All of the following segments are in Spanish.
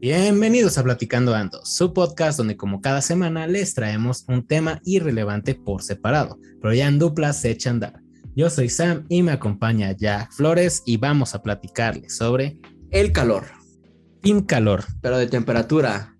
Bienvenidos a Platicando Ando, su podcast donde como cada semana les traemos un tema irrelevante por separado, pero ya en duplas se echa a andar. Yo soy Sam y me acompaña Jack Flores y vamos a platicarles sobre El calor, Team Calor, pero de temperatura,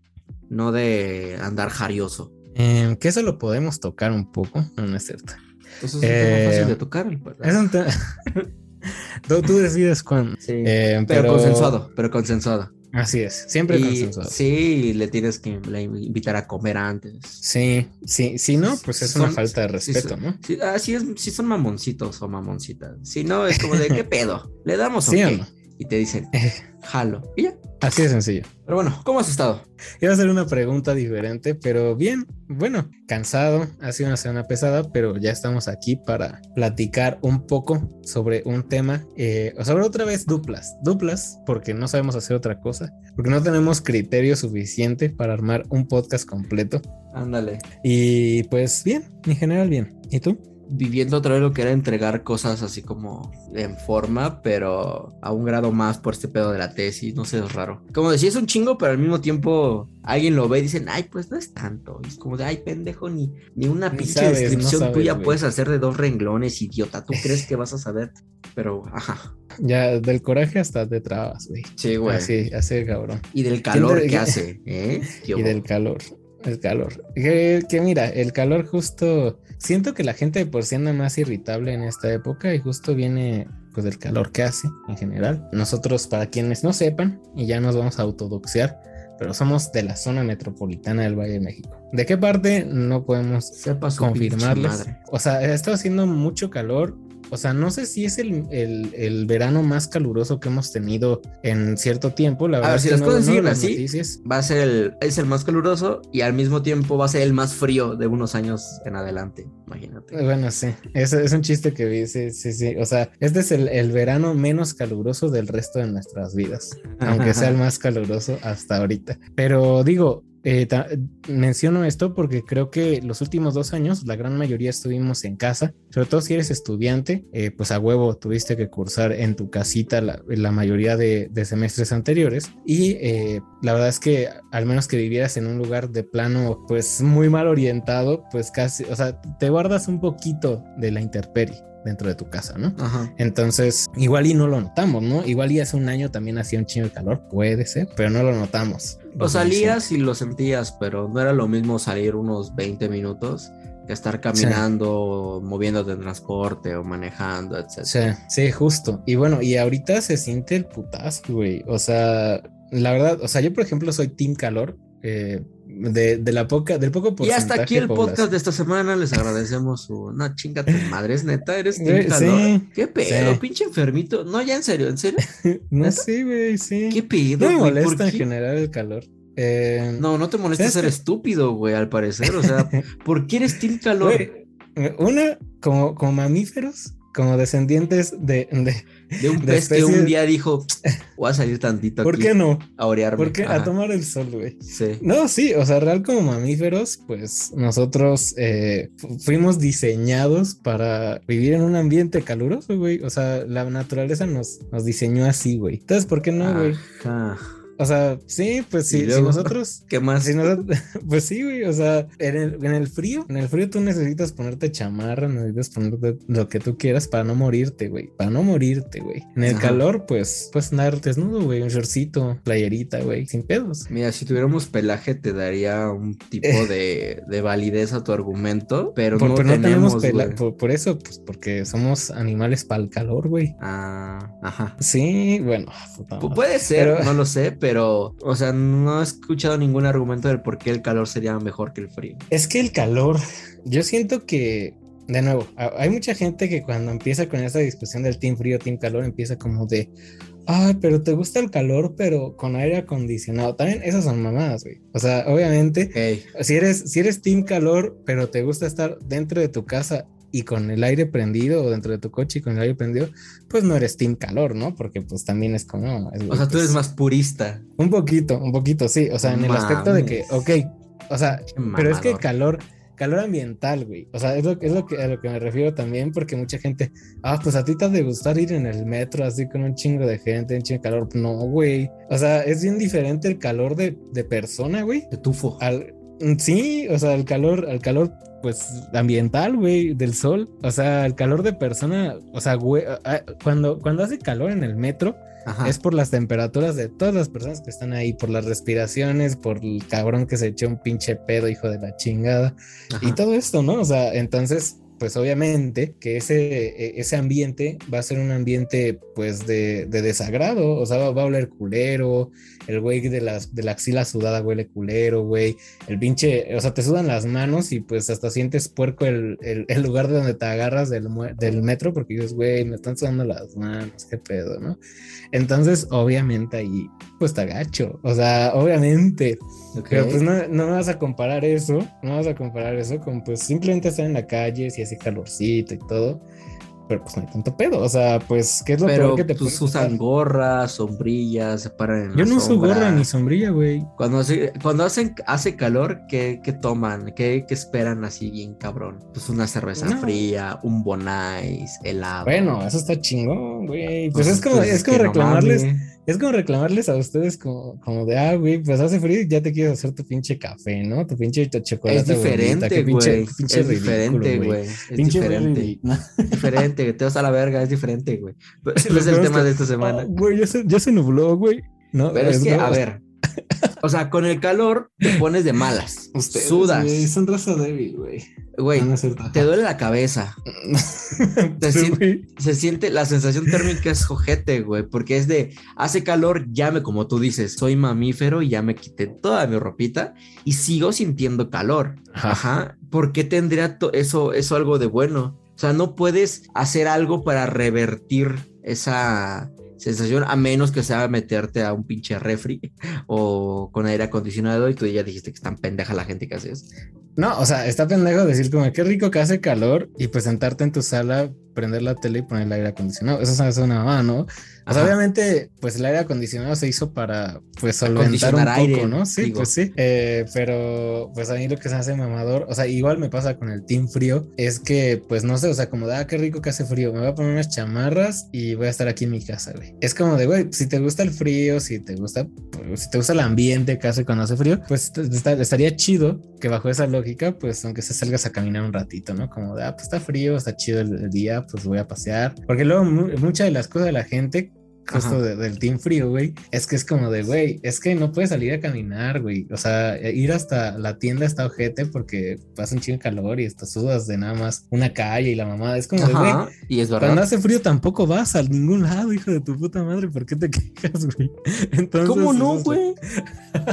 no de andar jarioso. eh, que eso lo podemos tocar un poco, no, no es cierto. Entonces es un Eh, tema fácil de tocar. el- Es un tú, tú decides cuándo. Sí. Eh, pero, consensuado, pero consensuado. Así es, siempre Y consensuado. sí, le tienes que invitar a comer antes. Sí, sí, si no, pues es una falta de respeto, son- ¿no? Sí, ah, sí es, sí son mamoncitos o mamoncitas. Si no, es como de ¿qué pedo? ¿Le damos o ¿Sí o qué? no? Y te dicen, jalo. Y ya. Así de sencillo. Pero bueno, ¿cómo has estado? Iba a hacer una pregunta diferente, pero bien, bueno, cansado, ha sido una semana pesada, pero ya estamos aquí para platicar un poco sobre un tema, eh, o sobre otra vez duplas, duplas, porque no sabemos hacer otra cosa, porque no tenemos criterio suficiente para armar un podcast completo. Ándale. Y pues bien, en general bien. ¿Y tú? Viviendo otra vez lo que era entregar cosas así como en forma, pero a un grado más por este pedo de la tesis, no sé, es raro. Como decía, es un chingo, pero al mismo tiempo alguien lo ve y dicen, ay, pues no es tanto. Y es como de, ay, pendejo, ni, ni una Ni pinche sabes, descripción no sabes, tuya güey. puedes hacer de dos renglones, idiota. ¿Tú crees que vas a saber? Pero, ajá. Ya del coraje hasta te trabas, güey. Sí, Así, así cabrón. Y del calor te- que hace, ¿eh? Y del calor, el calor. Que, que mira, el calor justo, siento que la gente de por sí anda más irritable en esta época y justo viene pues del calor que hace en general. Nosotros, para quienes no sepan, y ya nos vamos a autodoxear, pero somos de la zona metropolitana del Valle de México. ¿De qué parte? No podemos confirmarles. O sea, ha estado haciendo mucho calor. O sea, no sé si es el, el- el verano más caluroso que hemos tenido en cierto tiempo. La A verdad ver, es si que las no- cosas no veo siguen las así, noticias. va a ser el, es el más caluroso y al mismo tiempo va a ser el más frío de unos años en adelante, imagínate. Bueno, sí, es, es un chiste que vi, sí, sí, sí. O sea, este es el, el verano menos caluroso del resto de nuestras vidas, aunque sea el más caluroso hasta ahorita. Pero digo, eh, menciono esto porque creo que los últimos dos años la gran mayoría estuvimos en casa, sobre todo si eres estudiante, eh, pues a huevo tuviste que cursar en tu casita la, la mayoría de, de semestres anteriores y eh, la verdad es que al menos que vivieras en un lugar de plano pues muy mal orientado, pues casi, o sea, te guardas un poquito de la intemperie dentro de tu casa, ¿no? Ajá. Entonces, igual y no lo notamos, ¿no? Igual y hace un año también hacía un chingo de calor, puede ser, pero no lo notamos. O salías y lo sentías, pero no era lo mismo salir unos 20 minutos que estar caminando, moviéndote en transporte o manejando, etc. Sí, sí, justo. Y bueno, y ahorita se siente el putazo, güey. O sea, la verdad, o sea, yo por ejemplo soy Team Calor. eh, de, de la poca, del poco Y porcentaje hasta aquí el podcast de esta semana. Les agradecemos su. No, chingate madre, es neta, eres Güey, sí, ¿Qué pedo? sí. Pinche enfermito. No, ya en serio, en serio. No ¿Neta? sé, güey, sí. ¿Qué pedo? No me molesta en qué? general el calor. Eh, No, no te molesta ¿Sabes ser estúpido, güey, al parecer. O sea, ¿por qué eres team calor? güey, una, como, como mamíferos, como descendientes de, de- De un de pez que un día dijo, voy a salir tantito ¿Por aquí qué no? a orearme. ¿Por qué? A tomar el sol, güey. Sí. No, sí, o sea, real como mamíferos, pues nosotros eh, fu- fuimos diseñados para vivir en un ambiente caluroso, güey. O sea, la naturaleza nos, nos diseñó así, güey. Entonces, ¿por qué no, güey? Ajá. O sea, sí, pues ¿Y sí, si nosotros ¿Qué más? Si nosotros- pues sí, güey, o sea, en el, en el frío, en el frío tú necesitas ponerte chamarra, necesitas ponerte lo que tú quieras para no morirte, güey, para no morirte, güey. En el Ajá. calor, pues, puedes andar desnudo, güey, un shortcito, playerita, güey, sin pedos. Mira, si tuviéramos pelaje te daría un tipo de, de validez a tu argumento, pero Por, no, pero no tenemos tenemos, pela- güey. por, por eso, pues, porque somos animales para el calor, güey. Ah, ajá. Sí, bueno. Puede ser, Pero- no lo sé, pero, o sea, no he escuchado ningún argumento del por qué el calor sería mejor que el frío. Es que el calor, yo siento que, de nuevo, hay mucha gente que cuando empieza con esta discusión del team frío, team calor, empieza como de, ay, pero te gusta el calor, pero con aire acondicionado. También esas son mamadas, güey. O sea, obviamente, si eres, si eres team calor, pero te gusta estar dentro de tu casa y con el aire prendido o dentro de tu coche y con el aire prendido, pues no eres team calor, ¿no? Porque pues también es como... es- O sea, tú pues, eres más purista. Un poquito, un poquito, sí. O sea, en el aspecto de que, ok, o sea, pero es que calor calor ambiental, güey. O sea, es lo, es lo que, a lo que me refiero también, porque mucha gente, ah, pues a ti te ha de gustar ir en el metro así con un chingo de gente, un chingo de calor. No, güey. O sea, es bien diferente el calor de, de persona, güey. De tufo. Al, sí, o sea, el calor, el calor pues ambiental, güey, del sol. O sea, el calor de persona, o sea, güey, cuando, cuando hace calor en el metro, es por las temperaturas de todas las personas que están ahí, por las respiraciones, por el cabrón que se echó un pinche pedo, hijo de la chingada. Y todo esto, ¿no? O sea, entonces pues obviamente que ese, e, ese ambiente va a ser un ambiente pues de, desagrado, o sea, va, a oler culero, el güey de, las, de la axila sudada huele culero, güey, el pinche, o sea, te sudan las manos y pues hasta sientes puerco el, el, lugar de donde te agarras del, del metro porque dices, güey, me están sudando las manos, qué pedo, ¿no? Entonces, obviamente ahí, pues te agacho, o sea, obviamente, pero pues no, no vas a comparar eso, no vas a comparar eso con pues simplemente estar en la calle, si ese calorcito y todo. Pero pues no hay tanto pedo. O sea, pues, ¿qué es lo peor que te pues usan gorras, sombrillas, se paran en Yo no uso gorra ni sombrilla, güey. Cuando hace, cuando hacen, hace calor, ¿qué, qué toman? ¿Qué, ¿Qué, esperan así bien cabrón? Pues una cerveza fría, un bonais, helado. Bueno, eso está chingón, güey. Pues, pues es como, es como reclamarles. Es como reclamarles a ustedes como, como de, ah, güey, pues hace frío y ya te quieres hacer tu pinche café, ¿no? Tu pinche chocolate. Es diferente, güey. es diferente, güey. Es diferente. diferente, te vas a la verga, es diferente, güey. Es el tema de esta semana. Güey, ya, se, ya se nubló, güey. No, Pero es, que, a ver, o sea, con el calor te pones de malas. Ustedes, sudas. son raza débil, güey. Güey, te duele la cabeza. se, siente, la sensación térmica es jojete, güey, porque es de hace calor, ya me, como tú dices, soy mamífero y ya me quité toda mi ropita y sigo sintiendo calor. Ajá. ¿Por qué tendría eso, eso algo de bueno? O sea, no puedes hacer algo para revertir esa sensación, a menos que sea meterte a un pinche refri o con aire acondicionado y tú ya dijiste que están pendeja la gente que hace eso. No, o sea, está pendejo decir como qué rico que hace calor y pues sentarte en tu sala, prender la tele y poner el aire acondicionado. Eso es una mamá, ¿no? O sea, obviamente, pues el aire acondicionado se hizo para, pues, solventar un poco, ¿no? Sí, pues sí. Eh, pero, pues a mí lo que se hace mamador, o sea, igual me pasa con el team frío, es que, pues, no sé, o sea, como, ah, qué rico que hace frío, me voy a poner unas chamarras y voy a estar aquí en mi casa, güey. Es como de, güey, si te gusta el frío, si te gusta, pues, si te gusta el ambiente que hace cuando hace frío, pues estaría chido que bajo esa lógica, pues, aunque se salgas a caminar un ratito, ¿no? Como de, ah, pues está frío, está chido el día, pues voy a pasear. Porque luego, muchas de las cosas de la gente justo del Team Frío, güey, es que es como de, güey, es que no puedes salir a caminar, güey. O sea, ir hasta la tienda está ojete porque pasa un chingo de calor y estás sudas de nada más una calle y la mamada. Es como de, güey, y es verdad. cuando hace frío tampoco vas a ningún lado, hijo de tu puta madre. ¿Por qué te quejas, güey? Entonces, ¿Cómo no, güey?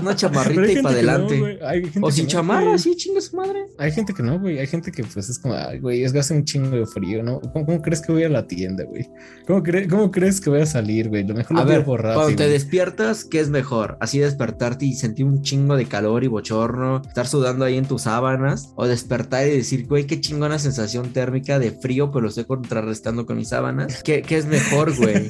Una chamarrita y para adelante. o sin chamarra, sí, chinga su madre. Hay gente que no, güey. Hay gente que pues es como, ay, güey, es que hace un chingo de frío, ¿no? ¿Cómo, crees que voy a la tienda, güey? ¿Cómo, ¿Cómo crees que voy a salir? Lo mejor a ver, Cuando te despiertas, ¿qué es mejor? ¿Así despertarte y sentir un chingo de calor y bochorno? ¿Estar sudando ahí en tus sábanas? ¿O despertar y decir, güey, qué chingona sensación térmica de frío, pero lo estoy contrarrestando con mis sábanas? ¿Qué, qué es mejor, güey?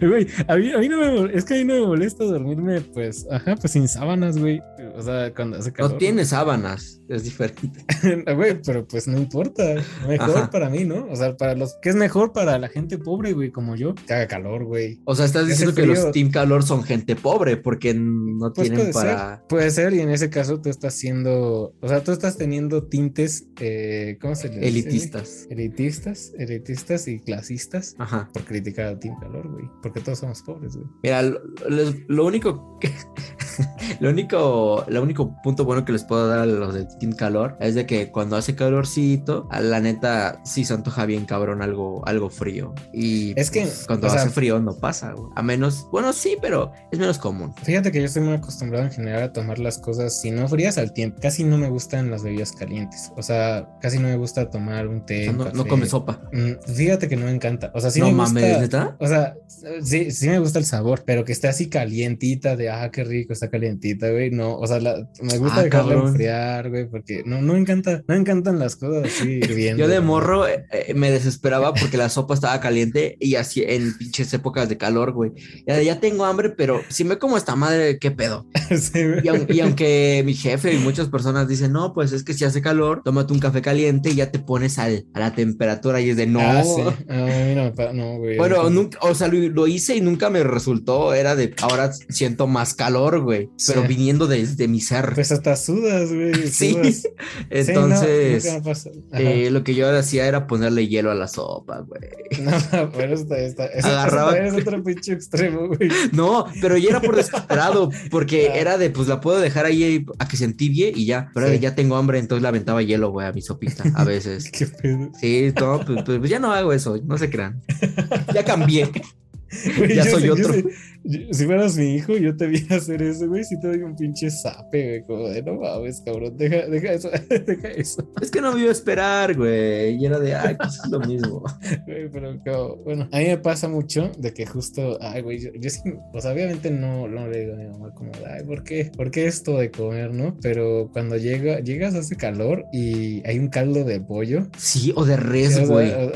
güey, a mí, a mí no me es que a mí no me molesta dormirme, pues, ajá, pues sin sábanas, güey. O sea, cuando hace calor. No tiene sábanas, es diferente. güey, pero pues no importa. Mejor para mí, ¿no? O sea, para los. ¿Qué es mejor para la gente pobre, güey, como yo? Que haga calor, güey. O sea, estás diciendo que los Team Calor son gente pobre porque no pues tienen para. Puede ser, y en ese caso tú estás siendo. O sea, tú estás teniendo tintes. Eh, ¿Cómo se le Elitistas. Elitistas, elitistas y clasistas. Ajá. Por criticar a Team Calor, güey. Porque todos somos pobres, güey. Mira, lo, único que. lo único. Lo único punto bueno que les puedo dar a los de Team Calor es de que cuando hace calorcito, a la neta sí se antoja bien cabrón algo, algo frío. Y es que pues, cuando hace frío no pasa. A menos, bueno, sí, pero es menos común. Fíjate que yo estoy muy acostumbrado en general a tomar las cosas, si no frías al tiempo. Casi no me gustan las bebidas calientes. O sea, casi no me gusta tomar un té. no, no come sopa. Mm, fíjate que no me encanta. O sea, sí me gusta. O sea, sí, sí me gusta el sabor, pero que esté así calientita de, ah, qué rico, está caliente calentita, güey, no, o sea, la- me gusta Ah, dejarla cabrón. enfriar, güey, porque no, no me encanta, no me encantan las cosas así hirviendo. Yo de morro eh, eh, me desesperaba porque la sopa estaba caliente y así en pinches épocas de calor, güey. Ya, ya tengo hambre, pero si me como esta madre, ¿qué pedo? Sí. Y, aun- y aunque mi jefe y muchas personas dicen, no, pues es que si hace calor, tómate un café caliente y ya te pones al, a la temperatura y es de no. Ah, sí. Ah, no, güey. Bueno, No. nunca, o sea, lo, lo hice y nunca me resultó. Era de ahora siento más calor, güey. Pero Sí. viniendo desde Pues hasta sudas, güey. sí. sudas. Sí, no, Entonces, eh, lo que yo hacía era ponerle hielo a la sopa, güey. No, pero Agarraba- también es otro pinche extremo, güey. No, pero ya era por desesperado, porque Ah. era de, pues la puedo dejar ahí a que se entibie y ya. Pero Sí. ya tengo hambre, entonces le aventaba hielo, güey, a mi sopita a veces. Qué pedo. Sí, no, pues, pues, pues ya no hago eso, no se crean. Ya cambié. Güey, Ya soy sé- yo otro. sé- si fueras mi hijo, yo te vi hacer eso, güey. Si te doy un pinche zape, güey. Como de no mames, cabrón. Deja, deja eso, deja eso. Es que no me iba a esperar, güey. Y era de, ay, pues es lo mismo. Güey, pero como, bueno, a mí me pasa mucho de que justo, ay, güey, yo, yo sí, sea, obviamente no, no le digo a mi mamá como, ay, ¿por qué? ¿Por qué esto de comer, no? Pero cuando llega, llegas hace calor y hay un caldo de pollo. Sí, o de res, güey. o-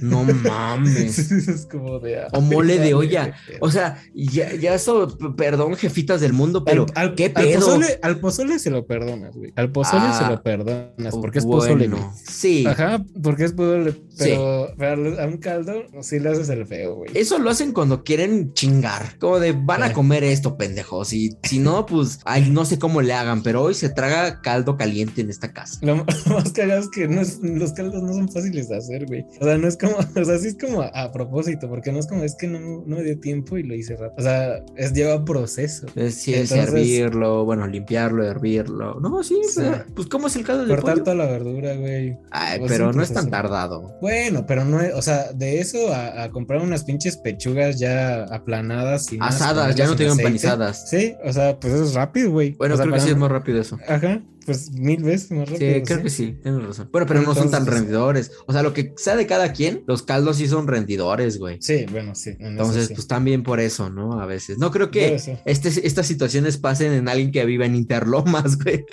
No mames. es como de. O mole de olla. O sea, ya, ya eso, perdón, jefitas del mundo, pero al, al- ¿qué al pedo? pozole, al pozole se lo perdonas, güey. Al pozole Ah, se lo perdonas porque es pozole, güey. bueno, sí. Ajá, porque es pozole. Sí. Pero, pero a un caldo sí le haces el feo, güey. Eso lo hacen cuando quieren chingar. Como de van a Sí. comer esto, pendejos. Y si no, pues ay, no sé cómo le hagan, pero hoy se traga caldo caliente en esta casa. Lo, lo más cagado es que no es- los caldos no son fáciles de hacer, güey. O sea, no es como, o sea, sí es como a, a propósito, porque no es como, es que no, no me dio tiempo y lo hice rápido. O sea, es lleva proceso. Es, sí, es Entonces- hervirlo, bueno, limpiarlo, hervirlo. No, sí, Sí. pero, pues ¿cómo es el caldo de Cortar pollo? toda la verdura, güey. Ay, pues, pero no es proceso. tan tardado. Bueno, pero no es, o sea, de eso a, a comprar unas pinches pechugas ya aplanadas y más, Asadas, ya no te digo empanizadas. Sí, o sea, pues eso es rápido, güey. Bueno, O sea, creo que sí es más rápido eso. Ajá, pues mil veces más rápido. Sí, creo que sí, tienes razón. Bueno, pero no son tan rendidores. O sea, lo que sea de cada quien, los caldos sí son rendidores, güey. Sí, bueno, sí. en Entonces, sí. pues también por eso, ¿no? A veces. No creo que este, estas situaciones pasen en alguien que vive en Interlomas, güey.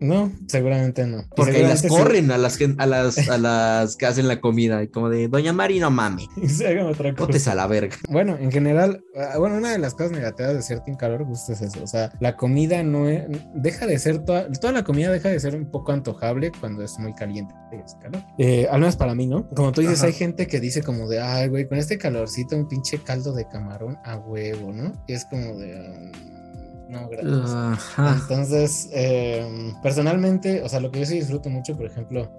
No, seguramente no. Porque las seguramente sí- corren a las, a las a las que hacen la comida. Y como de, Doña Mari, no mame. se hagan otra cosa. Botes a la verga. Bueno, en general, ah, bueno, una de las cosas negativas de ser team calor justo es eso. O sea, la comida no es, deja de ser toda, toda la comida deja de ser un poco antojable cuando es muy caliente es calor. Eh, al menos para mí, ¿no? Como tú dices, Ajá. hay gente que dice como de, ay, güey, con este calorcito, un pinche caldo de camarón a huevo, ¿no? Y es como de, "Mm, no, gracias. Ajá. Entonces, eh, personalmente, o sea, lo que yo sí disfruto mucho, por ejemplo,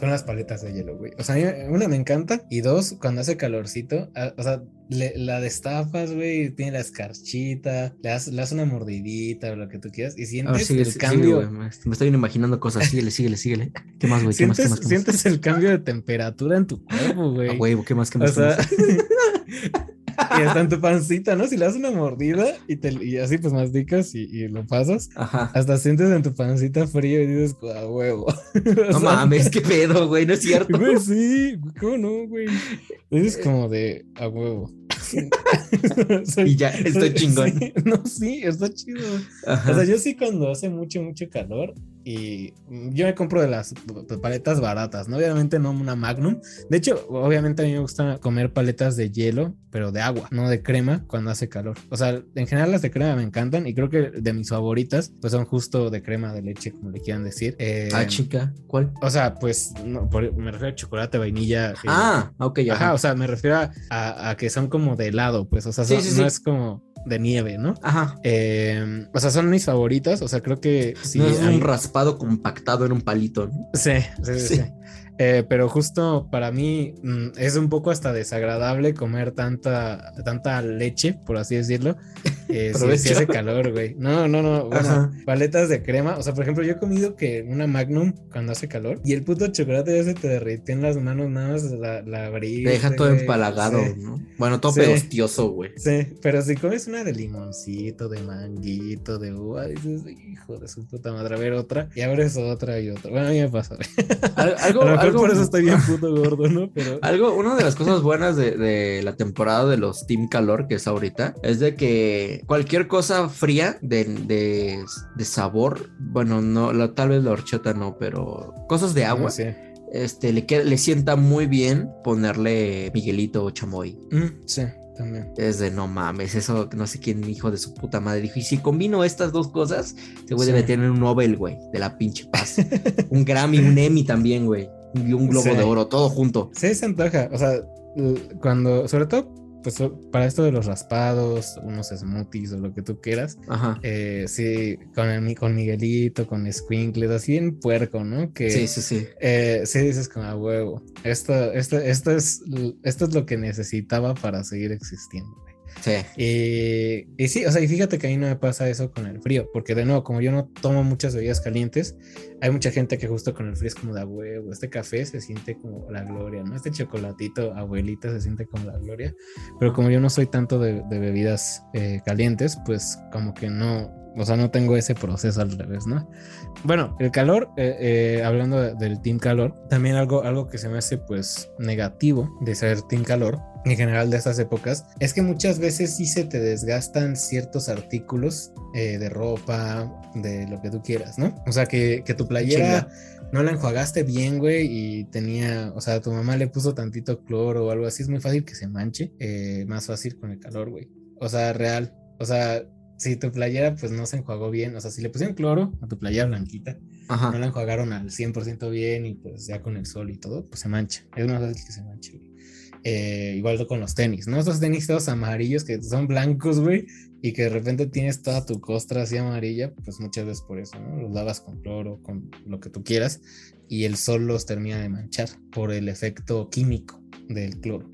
son las paletas de hielo, güey. O sea, a mí, una me encanta y dos, cuando hace calorcito, ah, o sea, le- la destapas, güey, tiene la escarchita, le das, le das una mordidita o lo que tú quieras y ver, sientes sigue, el sigue, cambio. güey, me estoy imaginando cosas. Síguele, síguele, síguele. ¿Qué más, güey? ¿Qué más, qué más, sientes el cambio de temperatura en tu cuerpo, güey. A huevo, ¿qué más, qué O más? sea, más? y está en tu pancita, ¿no? Si le das una mordida y, te, y así pues masticas y, y lo pasas, Ajá. hasta sientes en tu pancita frío y dices, a huevo. O No mames, qué pedo, güey, no es cierto. Güey, sí, ¿cómo no, güey? Es como de a huevo. Y ya, estoy chingón. Sí, no, sí, está chido. Ajá. O sea, yo sí cuando hace mucho, mucho calor y mm, yo me compro de las paletas baratas, ¿no? Obviamente no una Magnum. De hecho, obviamente a mí me gusta comer paletas de hielo, pero de agua, no de crema cuando hace calor. O sea, en general las de crema me encantan y creo que de mis favoritas, pues son justo de crema de leche, como le quieran decir. Eh, Ah, chica, ¿cuál? o sea, pues no, por- me refiero a chocolate, vainilla. eh, Ah, ok, ya. Ajá, o sea, me refiero a, a- a que son como de helado, pues, o sea, Sí, son- sí, no sí. es como de nieve, ¿no? Ajá. Eh, o sea, son mis favoritas, o sea, creo que sí. no es hay- un raspado compactado en un palito, ¿no? Sí, sí, sí. Sí. sí. Eh, pero justo para mí mm, es un poco hasta desagradable comer tanta, tanta leche, por así decirlo. eh, si, hace calor, güey. No, no, no. Bueno, Ajá. paletas de crema. O sea, por ejemplo, yo he comido que una Magnum cuando hace calor y el puto chocolate ya se te derritió en las manos, nada más la, la Te deja todo empalagado, Sí. ¿no? Bueno, todo Sí. pedostioso, güey. Sí, pero si comes una de limoncito, de manguito, de uva, dices, hijo de su puta madre, a ver otra, y abres otra y otra. Bueno, a mí me pasa. Algo, A lo mejor algo, por eso estoy bien puto gordo, ¿no? Pero... Algo, una de las cosas buenas de, de, la temporada de los Team Calor, que es ahorita, es de que cualquier cosa fría de, de, de sabor, bueno, no, la, tal vez la horchata no, pero cosas de agua. Sí. Este, le, le sienta muy bien ponerle Miguelito o chamoy. Mm, sí. También. Es de no mames, eso no sé quién hijo de su puta madre dijo. Y si combino estas dos cosas, se puede meter en un Nobel, güey, de la pinche paz. un Grammy, un Emmy también, güey. Y un Globo de Oro, todo junto. Sí, se antoja. O sea, cuando, sobre todo pues para esto de los raspados, unos smoothies o lo que tú quieras, Ajá. Eh, sí, con, el, con Miguelito, con Squinkles, así en puerco, ¿no? Que, sí, sí, sí. Eh, sí dices como a huevo, esto, esto, esto, es, esto es lo que necesitaba para seguir existiendo. Sí. Y, y, sí, o sea, y fíjate que a mí no me pasa eso con el frío, porque de nuevo, como yo no tomo muchas bebidas calientes, hay mucha gente que justo con el frío es como de huevo, este café se siente como la gloria, ¿no? Este chocolatito, abuelita, se siente como la gloria, pero como yo no soy tanto de, de bebidas eh, calientes, pues como que no, o sea, no tengo ese proceso al revés, ¿no? Bueno, el calor, eh, eh, hablando de, del team calor, también algo, algo que se me hace pues negativo de ser team calor en general de estas épocas es que muchas veces sí se te desgastan ciertos artículos eh, de ropa, de lo que tú quieras, ¿no? O sea, que, que tu playera Chinga. no la enjuagaste bien, güey, y tenía, o sea, tu mamá le puso tantito cloro o algo así, es muy fácil que se manche, eh, más fácil con el calor, güey. O sea, real, o sea, si tu playera pues no se enjuagó bien, o sea, si le pusieron cloro a tu playera blanquita, Ajá. no la enjuagaron al 100% bien y pues ya con el sol y todo, pues se mancha. Es más fácil que se manche, güey. Eh, igual con los tenis, ¿no? Estos tenis todos amarillos que son blancos, güey, y que de repente tienes toda tu costra así amarilla, pues muchas veces por eso, ¿no? Los lavas con cloro, con lo que tú quieras, y el sol los termina de manchar por el efecto químico del cloro.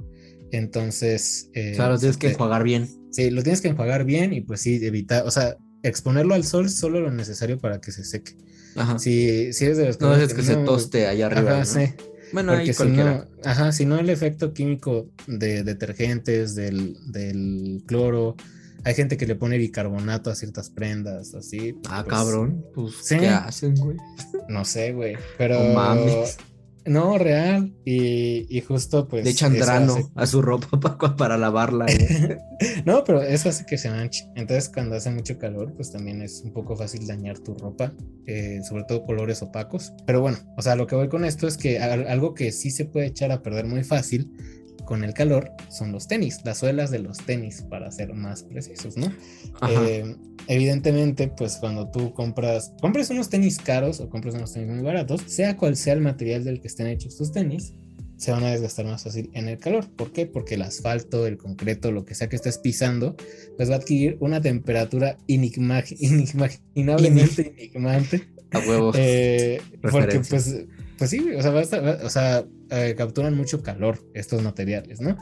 Entonces. Eh, claro, los tienes que enjuagar bien. Sí, lo tienes que enjuagar bien y pues sí, evitar, o sea, exponerlo al sol solo lo necesario para que se seque. Ajá. Si, si eres de los No es que, que, se toste allá arriba. Ajá, ¿no? sí. Bueno, Porque ahí si cualquiera. no, ajá, si no el efecto químico de detergentes, del, del cloro, hay gente que le pone bicarbonato a ciertas prendas, así. Ah, pues, cabrón. Pues, sí. ¿qué hacen, güey? No sé, güey. Pero. No mames. No, real. Y, y justo pues. Le echan eso drano hace- a su ropa pa- para lavarla. güey. no, pero eso hace que se manche. Entonces, cuando hace mucho calor, pues también es un poco fácil dañar tu ropa, eh, sobre todo colores opacos. Pero bueno, o sea, lo que voy con esto es que al- algo que sí se puede echar a perder muy fácil con el calor son los tenis, las suelas de los tenis, para ser más precisos, ¿no? Eh, evidentemente, pues cuando tú compras, compres unos tenis caros o compres unos tenis muy baratos, sea cual sea el material del que estén hechos tus tenis, se van a desgastar más fácil en el calor. ¿Por qué? Porque el asfalto, el concreto, lo que sea que estés pisando, pues va a adquirir una temperatura enigma- inimaginablemente enigmante. a huevos. Eh, porque pues, pues sí, o sea, va a estar- va- o sea eh, capturan mucho calor estos materiales, ¿no?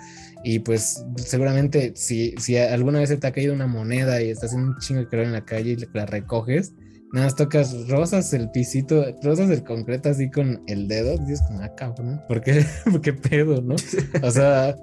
Y pues seguramente si, si alguna vez se te ha caído una moneda y estás en un chingo de calor en la calle y la recoges, nada más tocas, rozas el pisito, rozas el concreto así con el dedo, dices como, ah, cabrón, ¿por qué, ¿Por qué pedo, no? O sea,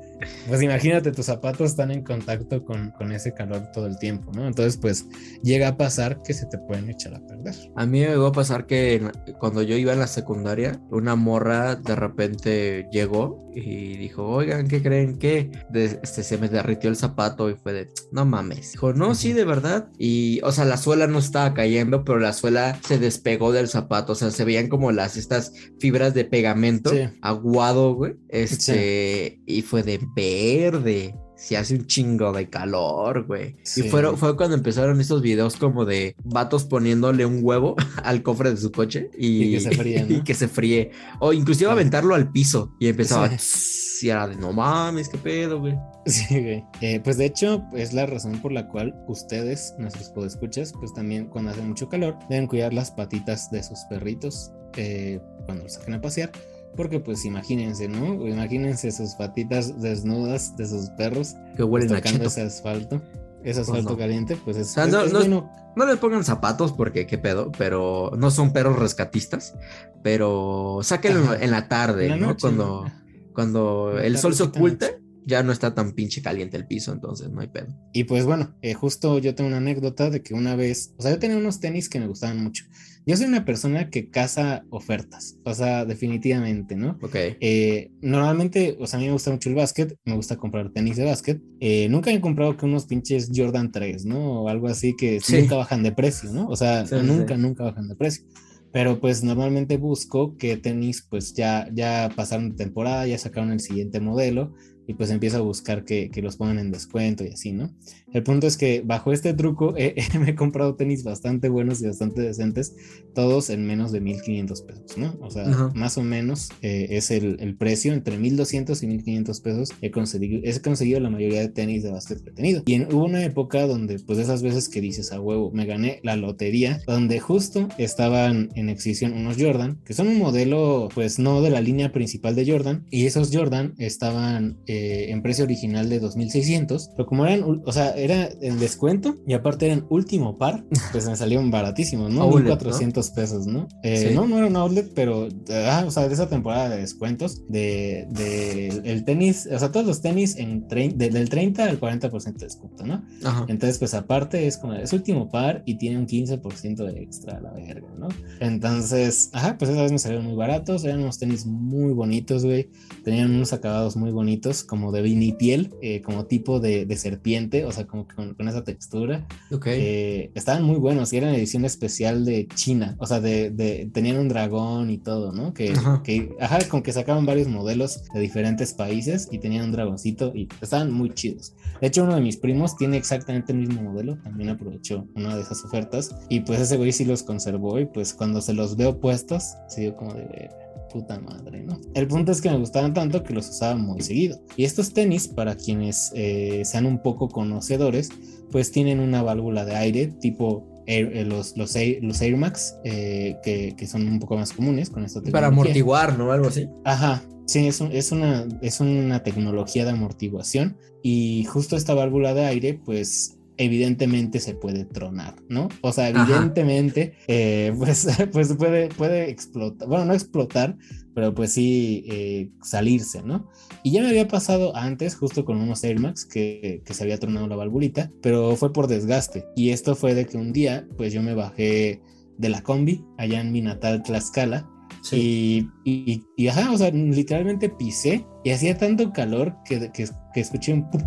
pues imagínate, tus zapatos están en contacto con, con ese calor todo el tiempo, ¿no? Entonces, pues llega a pasar que se te pueden echar a perder. A mí me llegó a pasar que cuando yo iba en la secundaria, una morra de repente llegó y dijo, oigan, ¿qué creen que este, se me derritió el zapato? Y fue de, no mames. Dijo, no, sí, de verdad. Y, o sea, la suela no estaba cayendo, pero la suela se despegó del zapato. O sea, se veían como las, estas fibras de pegamento Sí. aguado, güey. Este, y fue de verde. Si hace un chingo de calor, güey. Sí. Y fueron, fue cuando empezaron estos videos como de vatos poniéndole un huevo al cofre de su coche y, Y que se fríe, ¿no? y que se fríe. O inclusive Sí. aventarlo al piso y empezaba. Sí. Y era de no mames, qué pedo, güey. Sí, güey. Eh, pues de hecho, es la razón por la cual ustedes, nuestros podescuchas, pues también cuando hace mucho calor, deben cuidar las patitas de sus perritos eh, cuando los saquen a pasear. Porque pues imagínense, ¿no? Imagínense sus patitas desnudas de sus perros Que huelen pues, tocando ese asfalto. Ese asfalto no. caliente, pues es, O sea, es- no- es no es- bueno. No les pongan zapatos porque qué pedo, pero no son perros rescatistas. Pero sáquenlo en la tarde, la ¿no? noche, Cuando, ¿no? cuando el sol se oculte, ya no está tan pinche caliente el piso, entonces no hay pedo. Y pues bueno, eh, justo yo tengo una anécdota de que una vez, o sea, yo tenía unos tenis que me gustaban mucho. Yo soy una persona que caza ofertas, o sea, definitivamente, ¿no? Ok. Eh, normalmente, o sea, a mí me gusta mucho el básquet, me gusta comprar tenis de básquet. Eh, nunca he comprado que unos pinches Jordan 3, ¿no? O algo así que Sí. nunca bajan de precio, ¿no? O sea, Sí, nunca, sí. nunca bajan de precio. Pero pues normalmente busco que tenis pues ya, ya pasaron de temporada, ya sacaron el siguiente modelo y pues empiezo a buscar que, que los pongan en descuento y así, ¿no? El punto es que bajo este truco eh, me he comprado tenis bastante buenos y bastante decentes, todos en menos de 1500 pesos, ¿no? O sea, Ajá. más o menos eh, es el, el precio, entre 1200 y 1500 pesos he conseguido, he conseguido la mayoría de tenis de básquet que he tenido. Y en, hubo una época donde, pues, esas veces que dices a huevo, me gané la lotería, donde justo estaban en exhibición unos Jordan, que son un modelo, pues, no de la línea principal de Jordan, y esos Jordan estaban eh, en precio original de 2600, pero como eran, o sea, era en descuento y aparte eran último par, pues me salieron baratísimos, ¿no? Outlet, 1400 pesos, ¿no? Eh, Sí. No, no era un outlet, pero, ah, o sea, de esa temporada de descuentos, de, de el tenis, o sea, todos los tenis en trein- de- del 30 al 40% de descuento, ¿no? Ajá. Entonces, pues aparte es como, es último par y tiene un 15% de extra a la verga, ¿no? Entonces, ajá, pues esa vez me salieron muy baratos, eran unos tenis muy bonitos, güey, tenían unos acabados muy bonitos, como de vinipiel, eh, como tipo de, de serpiente, o sea, como con, con esa textura. Ok. Eh, estaban muy buenos y eran edición especial de China, o sea, de, de- tenían un dragón y todo, ¿no? Que, Ajá. que, ajá, con que sacaban varios modelos de diferentes países y tenían un dragoncito y estaban muy chidos. De hecho, uno de mis primos tiene exactamente el mismo modelo, también aprovechó una de esas ofertas y pues ese güey sí los conservó y pues cuando se los veo puestos, se dio como de "Verga, puta madre, ¿no? El punto es que me gustaban tanto que los usaba muy seguido. Y estos tenis, para quienes eh, sean un poco conocedores, pues tienen una válvula de aire tipo Air- eh, los, los, Air, los Air Max, eh, que, que son un poco más comunes con esta Para tecnología. amortiguar, ¿no? Algo así. Ajá, sí, es, un- es, una, es una tecnología de amortiguación y justo esta válvula de aire, pues evidentemente se puede tronar, ¿no? O sea, evidentemente, eh, pues, pues puede, puede explotar, bueno, no explotar, pero pues sí eh, salirse, ¿no? Y ya me había pasado antes, justo con unos Air Max, que, que se había tronado la valvulita, pero fue por desgaste. Y esto fue de que un día, pues yo me bajé de la combi allá en mi natal Tlaxcala Sí. y, y, y, ajá, o sea, literalmente pisé y hacía tanto calor que, que, que escuché un puk.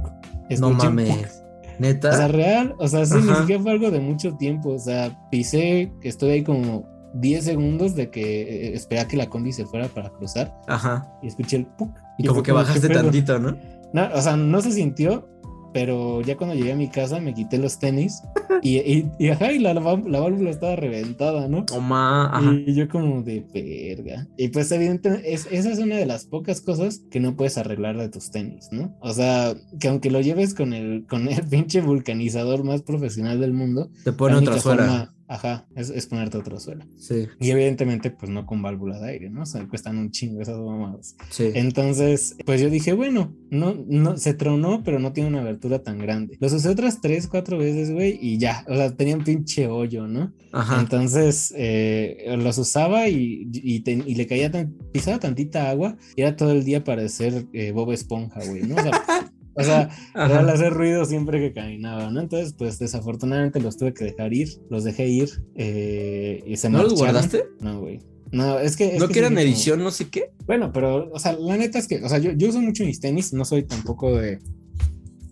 No escuché un. Neta. O sea, real, o sea, sí, ni Ajá. siquiera fue algo de mucho tiempo. O sea, pisé, estoy ahí como 10 segundos de que eh, esperé a que la combi se fuera para cruzar Ajá. y escuché el puk. Y como que bajaste tantito, ¿no? No, o sea, no se sintió, pero ya cuando llegué a mi casa me quité los tenis y, y, y, ajá, y la, la, la válvula estaba reventada, ¿no? Toma. Ajá. Y yo como de verga. Y pues evidentemente es, esa es una de las pocas cosas que no puedes arreglar de tus tenis, ¿no? O sea, que aunque lo lleves con el, con el pinche vulcanizador más profesional del mundo, Te pone otra suela. forma, ajá, es, es ponerte otra suela. Sí, Y evidentemente pues no con válvula de aire, ¿no? O sea, cuestan un chingo esas mamadas. sí. Entonces, pues yo dije, bueno, no, no, se tronó, pero no tiene una abertura tan grande. Los usé otras tres, cuatro veces, güey, y ya, o sea, tenía un pinche hoyo, ¿no? Ajá. Entonces eh, los usaba y, y le caía tan, pisaba tantita agua y era todo el día parecer eh, Bob Esponja, güey, ¿no? O sea, o sea, era el hacer ruido siempre que caminaba, ¿no? Entonces, pues desafortunadamente los tuve que dejar ir, los dejé ir eh, y se ¿No los guardaste? No, güey. No, es que... es ¿No que que eran sí, como- edición no sé qué? bueno, pero, o sea, la neta es que, o sea, yo, yo uso mucho mis tenis, no soy tampoco de.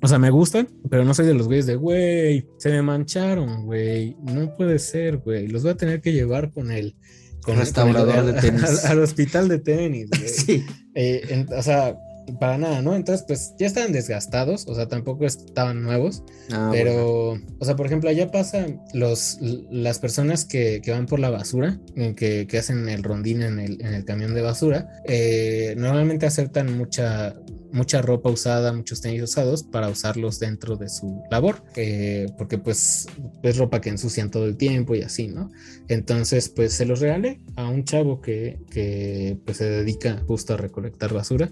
O sea, me gustan, pero no soy de los güeyes de, güey, se me mancharon, güey. No puede ser, güey. Los voy a tener que llevar con el. Con Restaurador con de tenis. Al, al hospital de tenis, güey. Sí. Eh, en- o sea, para nada, ¿no? Entonces, pues ya estaban desgastados, o sea, tampoco estaban nuevos. Ah, bueno. Pero, o sea, por ejemplo, allá pasa los, las personas que, que van por la basura, eh, que, que hacen el rondín en el, en el camión de basura, eh, normalmente aceptan mucha, mucha ropa usada, muchos tenis usados para usarlos dentro de su labor, eh, porque pues es ropa que ensucian todo el tiempo y así, ¿no? Entonces, pues se los regalé a un chavo que, que pues se dedica justo a recolectar basura.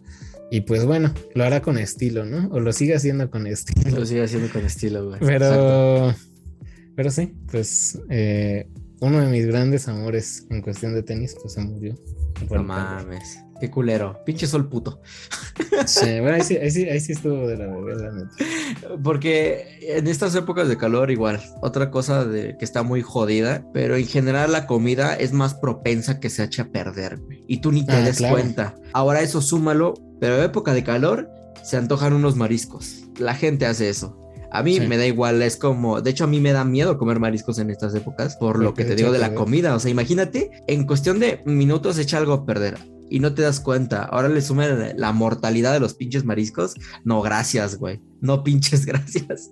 Y pues bueno, lo hará con estilo, ¿no? O lo sigue haciendo con estilo. Lo sigue haciendo con estilo, güey. Pero, Exacto. pero sí, pues eh, uno de mis grandes amores en cuestión de tenis, pues se murió. No mames. Qué culero. Pinche sol puto. Sí, bueno, ahí sí, ahí sí, ahí sí estuvo de la neta. Porque en estas épocas de calor igual, otra cosa de que está muy jodida, pero en general la comida es más propensa que se eche a perder. Y tú ni te Ah, des claro. cuenta. Ahora eso súmalo, pero en época de calor se antojan unos mariscos. La gente hace eso. A mí Sí. me da igual, es como, de hecho a mí me da miedo comer mariscos en estas épocas por lo que te digo de la comida. O sea, imagínate, en cuestión de minutos echa algo a perder y no te das cuenta. Ahora le suman la mortalidad de los pinches mariscos. No, gracias, güey. No pinches gracias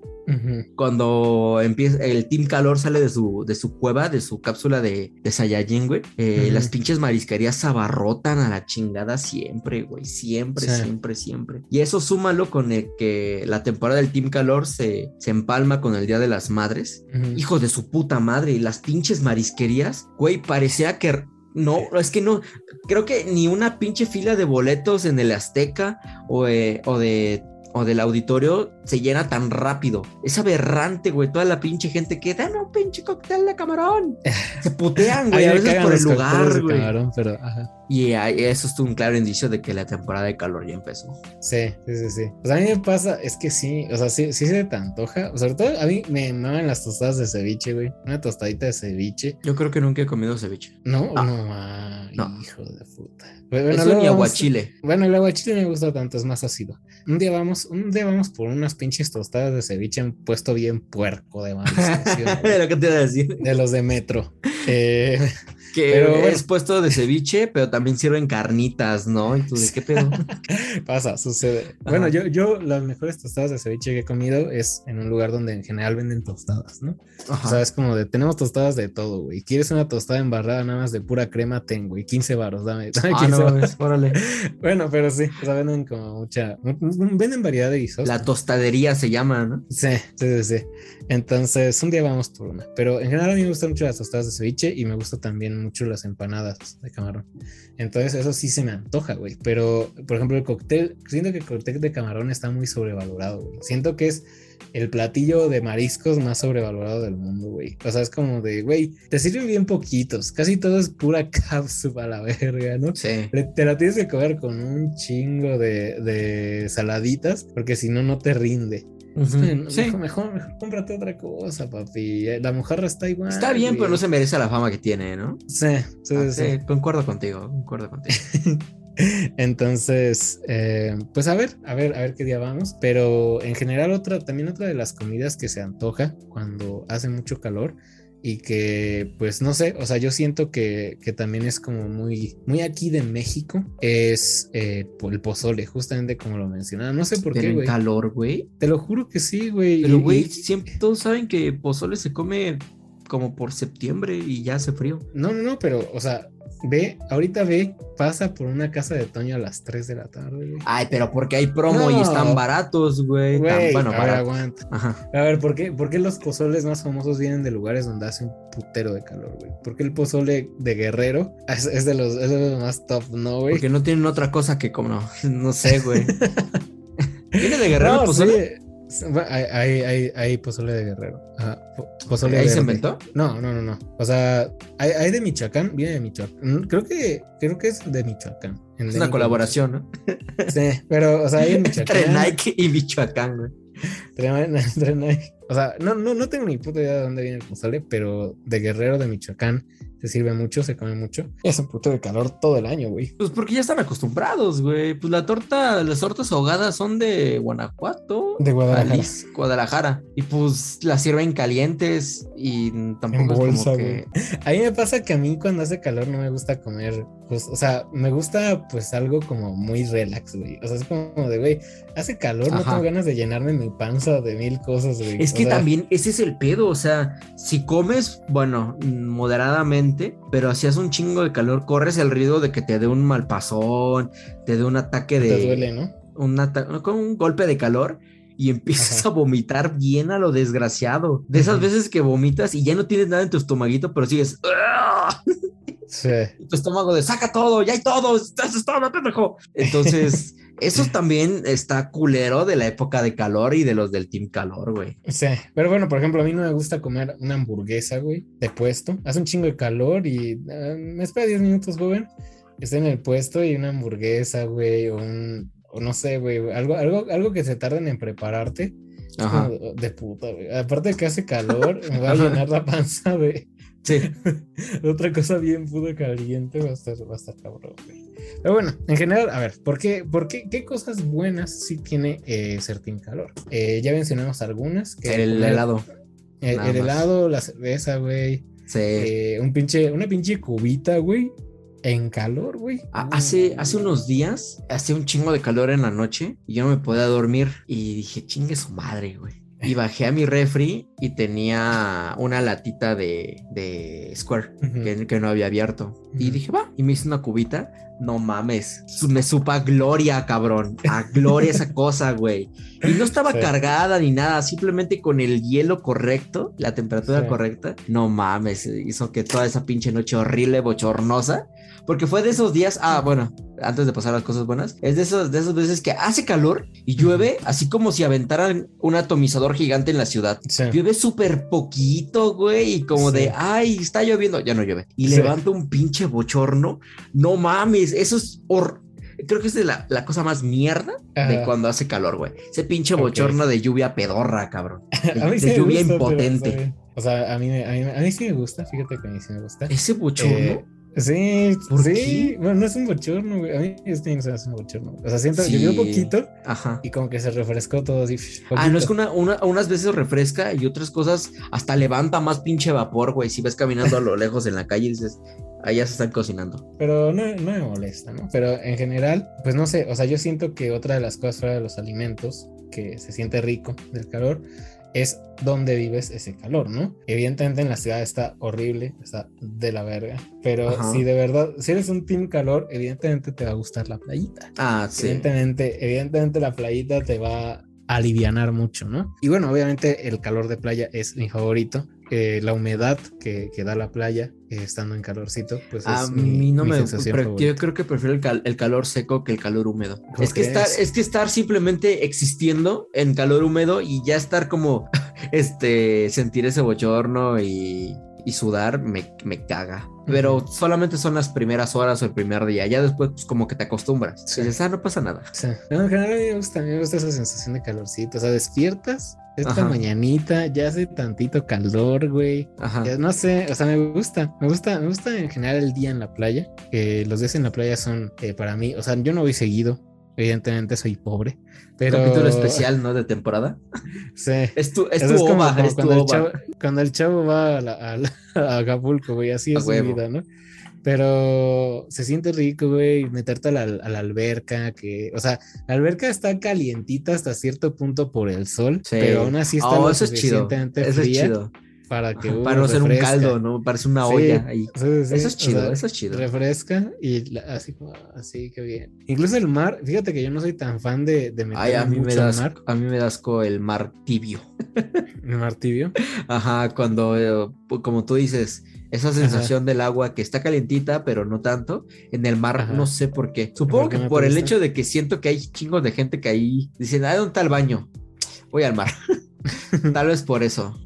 cuando empieza el Team Calor sale de su, de su cueva, de su cápsula de, de Saiyajin, güey, eh, las pinches marisquerías se abarrotan a la chingada siempre, güey. Siempre, Sí. siempre, siempre. Y eso súmalo con el que la temporada del Team Calor se, se empalma con el Día de las Madres. Ujú. Hijo de su puta madre. Y las pinches marisquerías, güey, parecía que. No, es que no. Creo que ni una pinche fila de boletos en el Azteca o, eh, o de. O del auditorio se llena tan rápido. Es aberrante, güey. Toda la pinche gente que dan un pinche cóctel de camarón. Se putean, güey. A veces por el lugar, güey. camarón, pero ajá. Y eso es un claro indicio de que la temporada de calor ya empezó. Sí, sí, sí, sí. Sea, a mí me pasa, es que sí, o sea, sí, sí se te antoja. Sobre todo a mí me maman las tostadas de ceviche, güey. Una tostadita de ceviche. Yo creo que nunca he comido ceviche. No, Ah. no, No. hijo de puta. Bueno, Eso ni aguachile. Bueno, el aguachile me gusta tanto, es más ácido. Un día vamos, un día vamos por unas pinches tostadas de ceviche en puesto bien puerco de mariscos, ¿sí o no? Lo que te iba a decir. De los de metro. Eh, Que Pero es bueno. puesto de ceviche, pero también sirven carnitas, ¿no? Y tú, ¿de qué pedo? pasa, sucede. Bueno, Ajá. yo, yo las mejores tostadas de ceviche que he comido es en un lugar donde en general venden tostadas, ¿no? Ajá. O sea, es como de, tenemos tostadas de todo, güey. ¿Quieres una tostada embarrada nada más de pura crema? Ten, güey. 15 varos, dame, dame Ah, 15 no, varos. mames, órale. Bueno, pero sí, o sea, venden como mucha, venden variedad de guisos. La tostadería se llama, ¿no? Sí, sí, sí, sí. Entonces, un día vamos por una. Pero en general a mí me gustan mucho las tostadas de ceviche y me gustan también mucho las empanadas de camarón. Entonces, eso sí se me antoja, güey. Pero, por ejemplo, el cóctel, siento que el cóctel de camarón está muy sobrevalorado, güey. Siento que es el platillo de mariscos más sobrevalorado del mundo, güey. O sea, es como de, güey, te sirven bien poquitos. Casi todo es pura cápsula a la verga, ¿no? Sí. Te te la tienes que comer con un chingo de, de saladitas, porque si no, no te rinde. Sí. mejor, mejor, mejor cómprate otra cosa, papi. La mojarra está igual. Está bien, pero no se merece la fama que tiene, ¿no? Sí, sí, Ah, sí, sí, concuerdo contigo, concuerdo contigo. Entonces, eh, pues a ver, a ver, a ver qué día vamos. Pero en general, otra, también otra de las comidas que se antoja cuando hace mucho calor y que, pues no sé, o sea, yo siento que, que también es como muy, muy aquí de México, es eh, el pozole, justamente como lo mencionaba. No sé por Pero qué, güey. calor, güey. Te lo juro que sí, güey. Pero, güey, siempre todos saben que pozole se come como por septiembre y ya hace frío. No, no, no, pero, o sea, ve, ahorita ve, pasa por una casa de Toño a las 3 de la tarde, güey. Ay, pero porque hay promo y están baratos, güey. Tan- bueno, a ver, aguanta. Ajá. A ver, ¿por qué, ¿por qué los pozoles más famosos vienen de lugares donde hace un putero de calor, güey? ¿Por qué el pozole de Guerrero es, es de, los, es de los más top, no, güey? Porque no tienen otra cosa que como no, no sé, güey. ¿Viene de Guerrero No, el pozole? sí. Hay, hay, hay, pozole de Guerrero. Ajá. po- Pozole ¿Ahí se inventó? No, no, no, no. O sea, hay, hay de Michoacán, viene de Michoacán. Mm, Creo que, creo que es de Michoacán. Es una colaboración, ¿no? Sí, pero, o sea, hay en Michoacán. Entre Nike y Michoacán, güey. Tremendo, tremendo. O sea, no, no, no tengo ni puta idea de dónde viene el pozole, pero de Guerrero, de Michoacán, se sirve mucho, se come mucho. Es un puto de calor todo el año, güey. Pues porque ya están acostumbrados, güey. Pues la torta, las tortas ahogadas son de Guanajuato. De Guadalajara. Guadalajara. Y pues las sirven calientes y tampoco En es bolsa, como que. A mí me pasa que a mí cuando hace calor no me gusta comer, pues, o sea, me gusta pues algo como muy relax, güey. O sea, es como de, güey, hace calor, no tengo ganas de llenarme mi panza de mil cosas, güey. Es O que sea, también ese es el pedo, o sea, si comes, bueno, moderadamente, pero si hace un chingo de calor, corres el riesgo de que te dé un malpasón, te dé un ataque de... Te duele, ¿no? un, como un golpe de calor y empiezas Ajá. a vomitar bien a lo desgraciado. De esas veces que vomitas y ya no tienes nada en tu estomaguito, pero sigues... Sí. tu estómago de saca todo, ya hay todo, estás es todo, pendejo. Entonces, eso también está culero de la época de calor y de los del Team Calor, güey. Sí, pero bueno, por ejemplo, a mí no me gusta comer una hamburguesa, güey, de puesto. Hace un chingo de calor y eh, me espera 10 minutos, joven. esté en el puesto y una hamburguesa, güey, o un, o no sé, güey, algo, algo, algo que se tarden en prepararte. Ajá. de puta, güey. Aparte de que hace calor, me va a llenar la panza de. Sí. Otra cosa bien puta caliente va a estar, va a estar cabrón, güey. Pero bueno, en general, a ver, ¿por qué, por qué, qué cosas buenas sí tiene eh, Sertín Calor? Eh, ya mencionamos algunas. Que el, helado. El, helado, la cerveza, güey. Sí. Eh, un pinche, una pinche cubita, güey. En calor, güey. Hace, hace unos días, hacía un chingo de calor en la noche y yo no me podía dormir. Y dije, chingue su madre, güey. Y bajé a mi refri y tenía una latita de, de Square que, que, no había abierto. Y dije, va, y me hice una cubita no mames, me supa gloria, cabrón. A gloria esa cosa, güey. Y no estaba cargada ni nada, simplemente con el hielo correcto, la temperatura correcta. No mames, hizo que toda esa pinche noche horrible, bochornosa. Porque fue de esos días, ah, bueno, antes de pasar las cosas buenas, es de esos, de esas veces que hace calor y llueve, así como si aventaran un atomizador gigante en la ciudad. Llueve súper poquito, güey, y como de, ay, está lloviendo, ya no llueve. Y levanta un pinche bochorno, no mames, eso es creo que es la, la, cosa más mierda de cuando hace calor, güey. Ese pinche bochorno de lluvia pedorra, cabrón. De, lluvia impotente. O sea, a mí, a, mí, a mí, sí me gusta, fíjate que a mí sí me gusta. Ese bochorno. Eh, Sí, sí. Bueno, no es un bochorno, güey. A mí este no es un bochorno. O sea, siento que llovió poquito Ajá. y como que se refrescó todo así. Ah, no es que una, unas veces refresca y otras cosas hasta levanta más pinche vapor, güey. Si ves caminando a lo lejos en la calle y dices, allá se están cocinando. Pero no, no me molesta, ¿no? Pero en general, pues no sé. O sea, yo siento que otra de las cosas fuera de los alimentos que se siente rico del calor es donde vives ese calor, ¿no? Evidentemente en la ciudad está horrible, está de la verga, pero si de verdad, si eres un team calor, evidentemente te va a gustar la playita. Ah, sí. Evidentemente, evidentemente la playita te va a alivianar mucho, ¿no? Y bueno, obviamente el calor de playa es mi favorito, eh, la humedad que, que, da la playa eh, estando en calorcito, pues a mí no me gusta. Yo creo que prefiero el, calor seco que el calor húmedo. Es que, estar, es que estar simplemente existiendo en calor húmedo y ya estar como, este, sentir ese bochorno y, y sudar me, me caga. Pero solamente son las primeras horas o el primer día. Ya después, pues como que te acostumbras. Sí. dices, ah, no pasa nada. Sí. en general, me gusta, me gusta esa sensación de calorcito. O sea, despiertas esta mañanita, ya hace tantito calor, güey. Ajá. no sé, o sea, me gusta, me gusta, me gusta en general el día en la playa. que los días en la playa son eh, para mí, o sea, yo no voy seguido, evidentemente soy pobre, pero... Capítulo especial, ¿no? De temporada. Sí. Es tu, es tu es como, cuando, el chavo, cuando, el chavo, va a, a, Acapulco, güey, así es su vida, ¿no? Pero se siente rico, güey, meterte a la, a la, alberca, que, o sea, la alberca está calientita hasta cierto punto por el sol, pero aún así está oh, eso es chido. Eso es chido. Para que Para no ser un caldo, ¿no? Parece una olla ahí. eso es chido, eso es chido. Refresca y así, así que bien. Incluso el mar, fíjate que yo no soy tan fan de, de meterme Ay, a mí me das, mar. A mí me das con el mar tibio. ¿El mar tibio? Ajá, cuando, eh, como tú dices, esa sensación del agua que está calientita, pero no tanto. En el mar, no sé por qué. Supongo que por el hecho de que siento que hay chingos de gente que ahí dicen, ¿a dónde está el baño? Voy al mar. Tal vez por eso.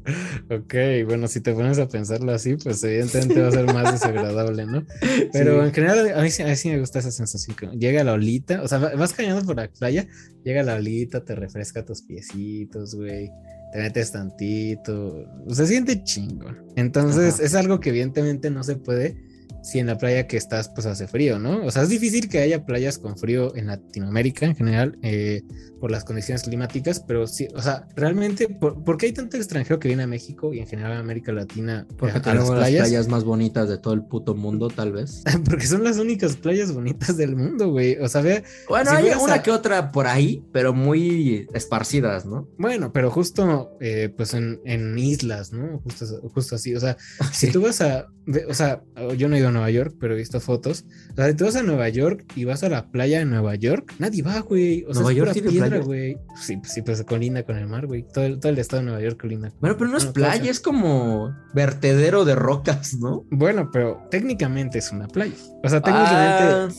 Ok, bueno, si te pones a pensarlo así, pues evidentemente va a ser más desagradable, ¿no? Pero en general, a mí, a mí, sí me gusta esa sensación. Que llega la olita, o sea, vas caminando por la playa, llega la olita, te refresca tus piecitos, güey te metes tantito, se siente chingo. Entonces es algo que evidentemente no se puede si en la playa que estás pues hace frío, ¿no? O sea, es difícil que haya playas con frío en Latinoamérica en general eh, por las condiciones climáticas, pero sí, o sea, realmente, por, qué hay tanto extranjero que viene a México y en general a América Latina? Porque tenemos las playas? más bonitas de todo el puto mundo, tal vez. Porque son las únicas playas bonitas del mundo, güey. O sea, ve, Bueno, hay una que otra por ahí, pero muy esparcidas, ¿no? Bueno, pero justo, eh, pues en, en, islas, ¿no? Justo, justo así, o sea, si tú vas a, o sea, yo no he ido a Nueva York, pero he visto fotos. O sea, si tú vas a Nueva York y vas a la playa de Nueva York, nadie va, güey. O sea, Nueva York tiene piedra, güey. Sí, pues, sí, pues colinda con el mar, güey. Todo, el, todo el estado de Nueva York colinda. Bueno, pero no es playa, es como vertedero de rocas, ¿no? Bueno, pero técnicamente es una playa. O sea, técnicamente. Ah,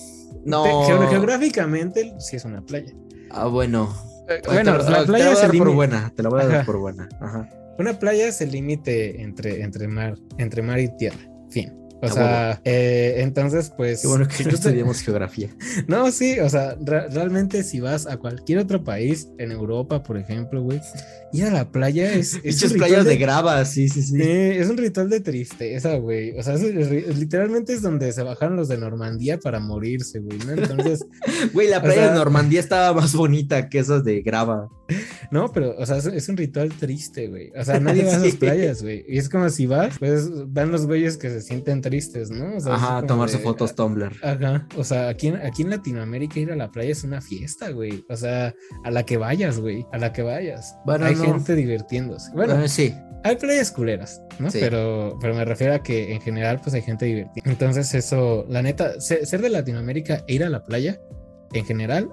no. geográficamente sí es una playa. Ah, bueno. Eh, bueno, la playa te la por buena, te la voy a dar por buena. Ajá. Una playa es el límite entre, entre, mar, entre mar y tierra. Fin. O sea, eh, entonces, pues. Qué bueno que no estudiamos geografía. No, sí, o sea, realmente si vas a cualquier otro país, en Europa, por ejemplo, güey, ir a la playa es. es playas de... grava, sí, sí, sí. es un ritual de tristeza, güey. O sea, literalmente es donde se bajaron los de Normandía para morirse, güey, ¿no? Entonces. Güey, la playa de Normandía estaba más bonita que esas de grava. No, pero, o sea, es, un ritual triste, güey. O sea, nadie va a esas playas, güey. Y es como si vas, pues van los güeyes que se sienten tristes, ¿no? Ajá, tomarse fotos Tumblr. Ajá. O sea, aquí, aquí en Latinoamérica ir a la playa es una fiesta, güey. O sea, a la que vayas, güey. A la que vayas. Bueno, Hay gente divirtiéndose. Bueno, sí. Hay playas culeras, ¿no? Pero, pero me refiero a que en general, pues hay gente divertida. Entonces, eso, la neta, ser de Latinoamérica e ir a la playa, en general,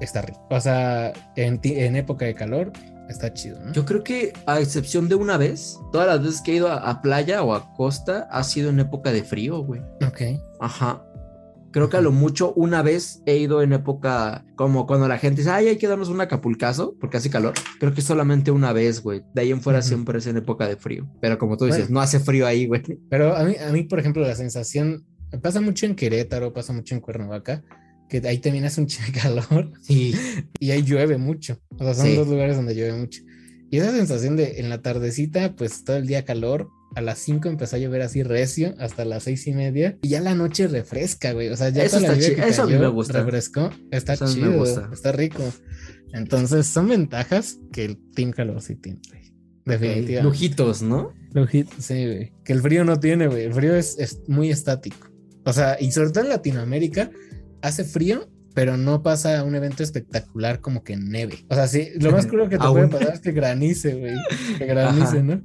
está rico. O sea, en, en época de calor, está chido, ¿no? Yo creo que a excepción de una vez, todas las veces que he ido a, playa o a costa ha sido en época de frío, güey. Ok. Ajá. Creo que a lo mucho una vez he ido en época como cuando la gente dice, ay, hay que darnos un acapulcazo porque hace calor. Creo que solamente una vez, güey. De ahí en fuera siempre es en época de frío. Pero como tú dices, no hace frío ahí, güey. Pero a mí, a mí, por ejemplo, la sensación pasa mucho en Querétaro, pasa mucho en Cuernavaca, que ahí también hace un chingo de calor. Sí. Y ahí llueve mucho. O sea, son dos lugares donde llueve mucho. Y esa sensación de en la tardecita, pues todo el día calor, a las 5 empezó a llover así recio hasta las seis y media y ya la noche refresca, güey. O sea, ya eso está chido. Eso a mí me gusta. Refrescó, está chido, está rico. Entonces, son ventajas que el Team Calor sí tiene, güey. Definitivamente. Lujitos, ¿no? Lujitos, sí, güey. Que el frío no tiene, güey. El frío es, es muy estático. O sea, y sobre todo en Latinoamérica, hace frío, pero no pasa un evento espectacular como que neve. O sea, sí, lo más crudo que te puede pasar es que granice, güey. Que granice, ¿no?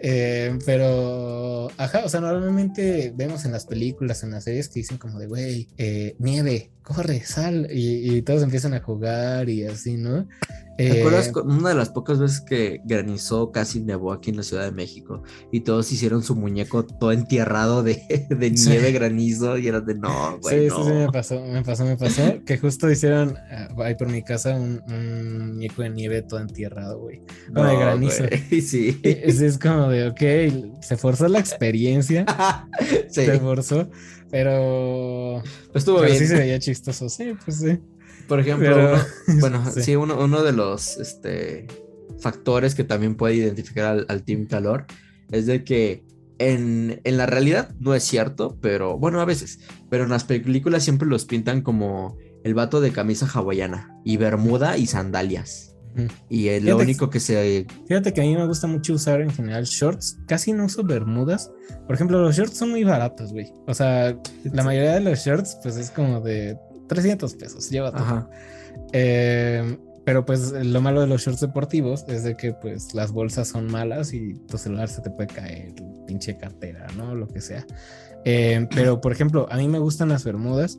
Eh, pero, ajá, o sea, normalmente vemos en las películas, en las series que dicen como de, güey, eh, nieve, corre, sal, y, y, todos empiezan a jugar y así, ¿no? ¿Te acuerdas eh, una de las pocas veces que granizó casi nevó aquí en la Ciudad de México y todos hicieron su muñeco todo entierrado de, de nieve, granizo y era de no, güey. Sí, sí, sí, me pasó, me pasó, me pasó. que justo hicieron ah, ahí por mi casa un, muñeco de nieve todo entierrado, güey. No, de granizo. Sí. Es, es como de, ok, se forzó la experiencia. sí. Se forzó, pero. Pues estuvo bien. Sí se veía chistoso, sí, pues sí. Por ejemplo, bueno, sí, uno, uno, de los este, factores que también puede identificar al, Team Calor es de que en, en, la realidad no es cierto, pero bueno, a veces, pero en las películas siempre los pintan como el vato de camisa hawaiana y bermuda y sandalias. Y es lo único que se. Fíjate que a mí me gusta mucho usar en general shorts. Casi no uso bermudas. Por ejemplo, los shorts son muy baratos, güey. O sea, la mayoría de los shorts, pues es como de 300 pesos, lleva todo. Eh, pero pues lo malo de los shorts deportivos es de que pues las bolsas son malas y tu celular se te puede caer, pinche cartera, ¿no? Lo que sea. Eh, pero por ejemplo, a mí me gustan las bermudas,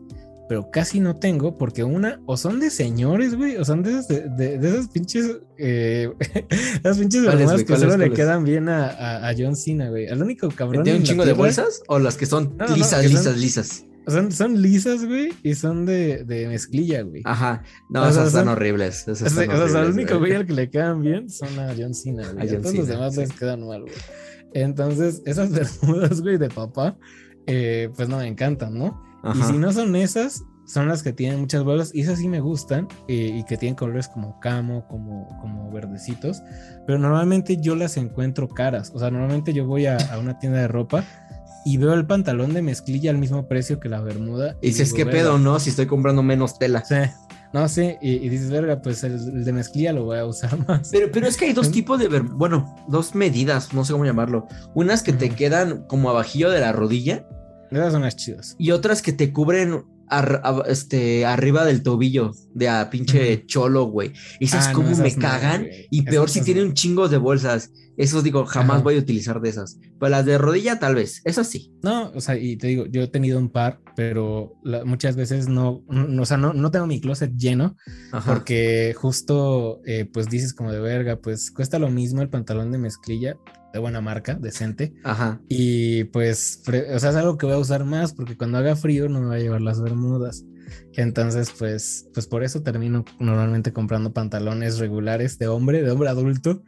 pero casi no tengo porque una, o son de señores, güey, o son de esas, de, esas pinches, eh, esas pinches bermudas que solo le quedan bien a, a, John Cena, güey. Al único cabrón. ¿Tiene un chingo de bolsas o las que son lisas, lisas, lisas? Son, lisas, güey, y son de, de mezclilla, güey. Ajá. No, esas son, horribles. Esas o sea, el único güey al que le quedan bien son a John Cena, güey. A, todos los demás les quedan mal, güey. Entonces, esas bermudas, güey, de papá, eh, pues no me encantan, ¿no? Y si no son esas, son las que tienen muchas bolas y esas sí me gustan eh, y que tienen colores como camo, como, como verdecitos, pero normalmente yo las encuentro caras, o sea, normalmente yo voy a, a una tienda de ropa y veo el pantalón de mezclilla al mismo precio que la bermuda. Y, dices, ¿qué pedo, no? Si estoy comprando menos tela. Sí. No, sí, y, dices, verga, pues el, de mezclilla lo voy a usar más. Pero, pero es que hay dos tipos de, bueno, dos medidas, no sé cómo llamarlo. Unas que te quedan como abajillo de la rodilla. Esas son las chidas. Y otras que te cubren este, arriba del tobillo de a pinche cholo, güey. Esas ah, como me cagan. y peor si tiene un chingo de bolsas. Eso digo, jamás voy a utilizar de esas. Pero las de rodilla, tal vez. Eso sí. No, o sea, y te digo, yo he tenido un par, pero muchas veces no, o sea, no, no tengo mi closet lleno. Porque justo, eh, pues dices como de verga, pues cuesta lo mismo el pantalón de mezclilla de buena marca, decente. Ajá. Y pues, o sea, es algo que voy a usar más porque cuando haga frío no me va a llevar las bermudas. Entonces, pues, pues por eso termino normalmente comprando pantalones regulares de hombre, de hombre adulto,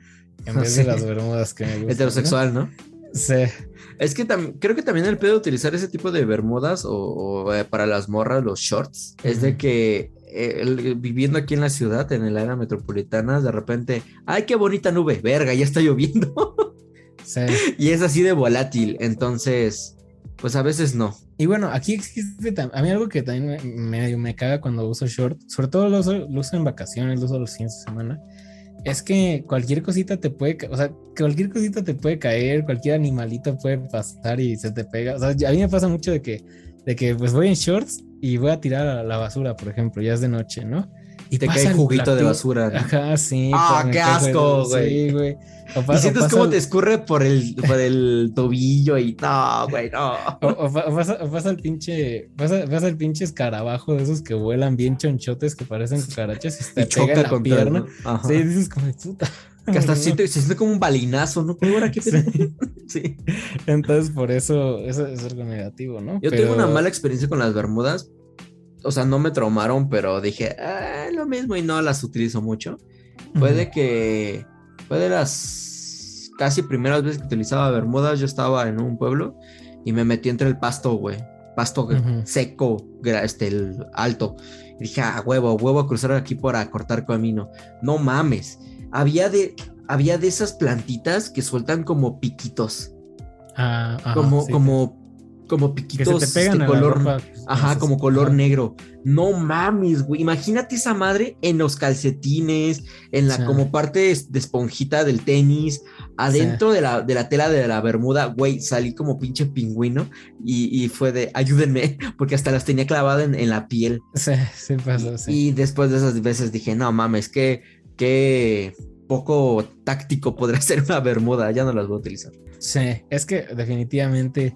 en vez de las bermudas que me gustan. Heterosexual, ¿no? Sí. Es que creo que también el pedo de utilizar ese tipo de bermudas o, eh, para las morras, los shorts, es de que eh, viviendo aquí en la ciudad, en el área metropolitana, de repente, ¡ay, qué bonita nube! Verga, ya está lloviendo. Sí. Y es así de volátil, entonces, pues a veces no. Y bueno, aquí existe a mí algo que también me, me, caga cuando uso short, sobre todo lo uso, lo uso en vacaciones, lo uso los fines de semana, es que cualquier cosita te puede, o sea, cualquier cosita te puede caer, cualquier animalito puede pasar y se te pega. O sea, a mí me pasa mucho de que, de que pues voy en shorts y voy a tirar a la basura, por ejemplo, ya es de noche, ¿no? Y te cae juguito de basura. Ajá, sí. Ah, qué asco, güey. Sí, güey. y sientes cómo te escurre por el, por el tobillo y no, güey, no. O, pasa, el pinche, pasa, el pinche escarabajo de esos que vuelan bien chonchotes que parecen cucarachas y te pega en la pierna. Sí, dices como puta. Que hasta siente, se siente como un balinazo, ¿no? Ahora qué sí. sí. Entonces, por eso, eso es algo negativo, ¿no? Yo tengo una mala experiencia con las bermudas o sea, no me traumaron, pero dije, ah, lo mismo y no las utilizo mucho. Puede que, fue de las casi primeras veces que utilizaba bermudas, yo estaba en un pueblo y me metí entre el pasto, güey. Pasto seco, este, el alto. Y dije, ah, huevo, huevo a cruzar aquí para cortar camino. No mames. Había de, había de esas plantitas que sueltan como piquitos. Ah, como, como como piquitos de color, ajá, como color negro. No mames, güey. Imagínate esa madre en los calcetines, en la como parte de esponjita del tenis, adentro de, la, de la tela de la bermuda, güey, salí como pinche pingüino y, fue de ayúdenme, porque hasta las tenía clavadas en, la piel. Sí, sí pasó, sí. Y después de esas veces dije, no mames, que, que poco táctico podría ser una bermuda, ya no las voy a utilizar. Sí, es que definitivamente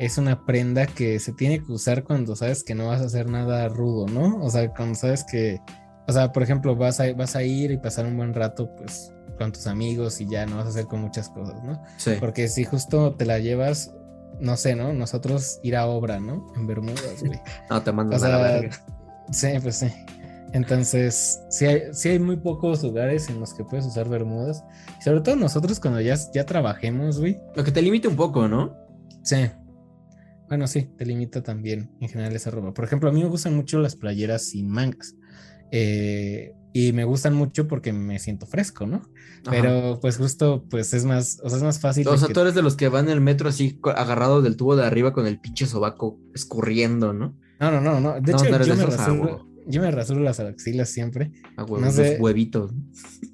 es una prenda que se tiene que usar cuando sabes que no vas a hacer nada rudo, ¿no? O sea, cuando sabes que, o sea, por ejemplo, vas a, vas a ir y pasar un buen rato, pues, con tus amigos y ya no vas a hacer con muchas cosas, ¿no? Sí. Porque si justo te la llevas, no sé, ¿no? Nosotros ir a obra, ¿no? En Bermudas, güey. no, te mandas a la verga. Sí, pues sí. Entonces, sí hay, sí hay muy pocos lugares en los que puedes usar bermudas. Sobre todo nosotros cuando ya, ya trabajemos, güey. Lo que te limite un poco, ¿no? Sí. Bueno, sí, te limita también en general esa ropa. Por ejemplo, a mí me gustan mucho las playeras sin mangas. Eh, y me gustan mucho porque me siento fresco, ¿no? Pero pues justo, pues es más, o sea, es más fácil. Los actores de los que van en el metro así agarrado del tubo de arriba con el pinche sobaco escurriendo, ¿no? No, no, no, no. De hecho, yo me, rasuro, yo me, rasuro, las axilas siempre. A los huevitos.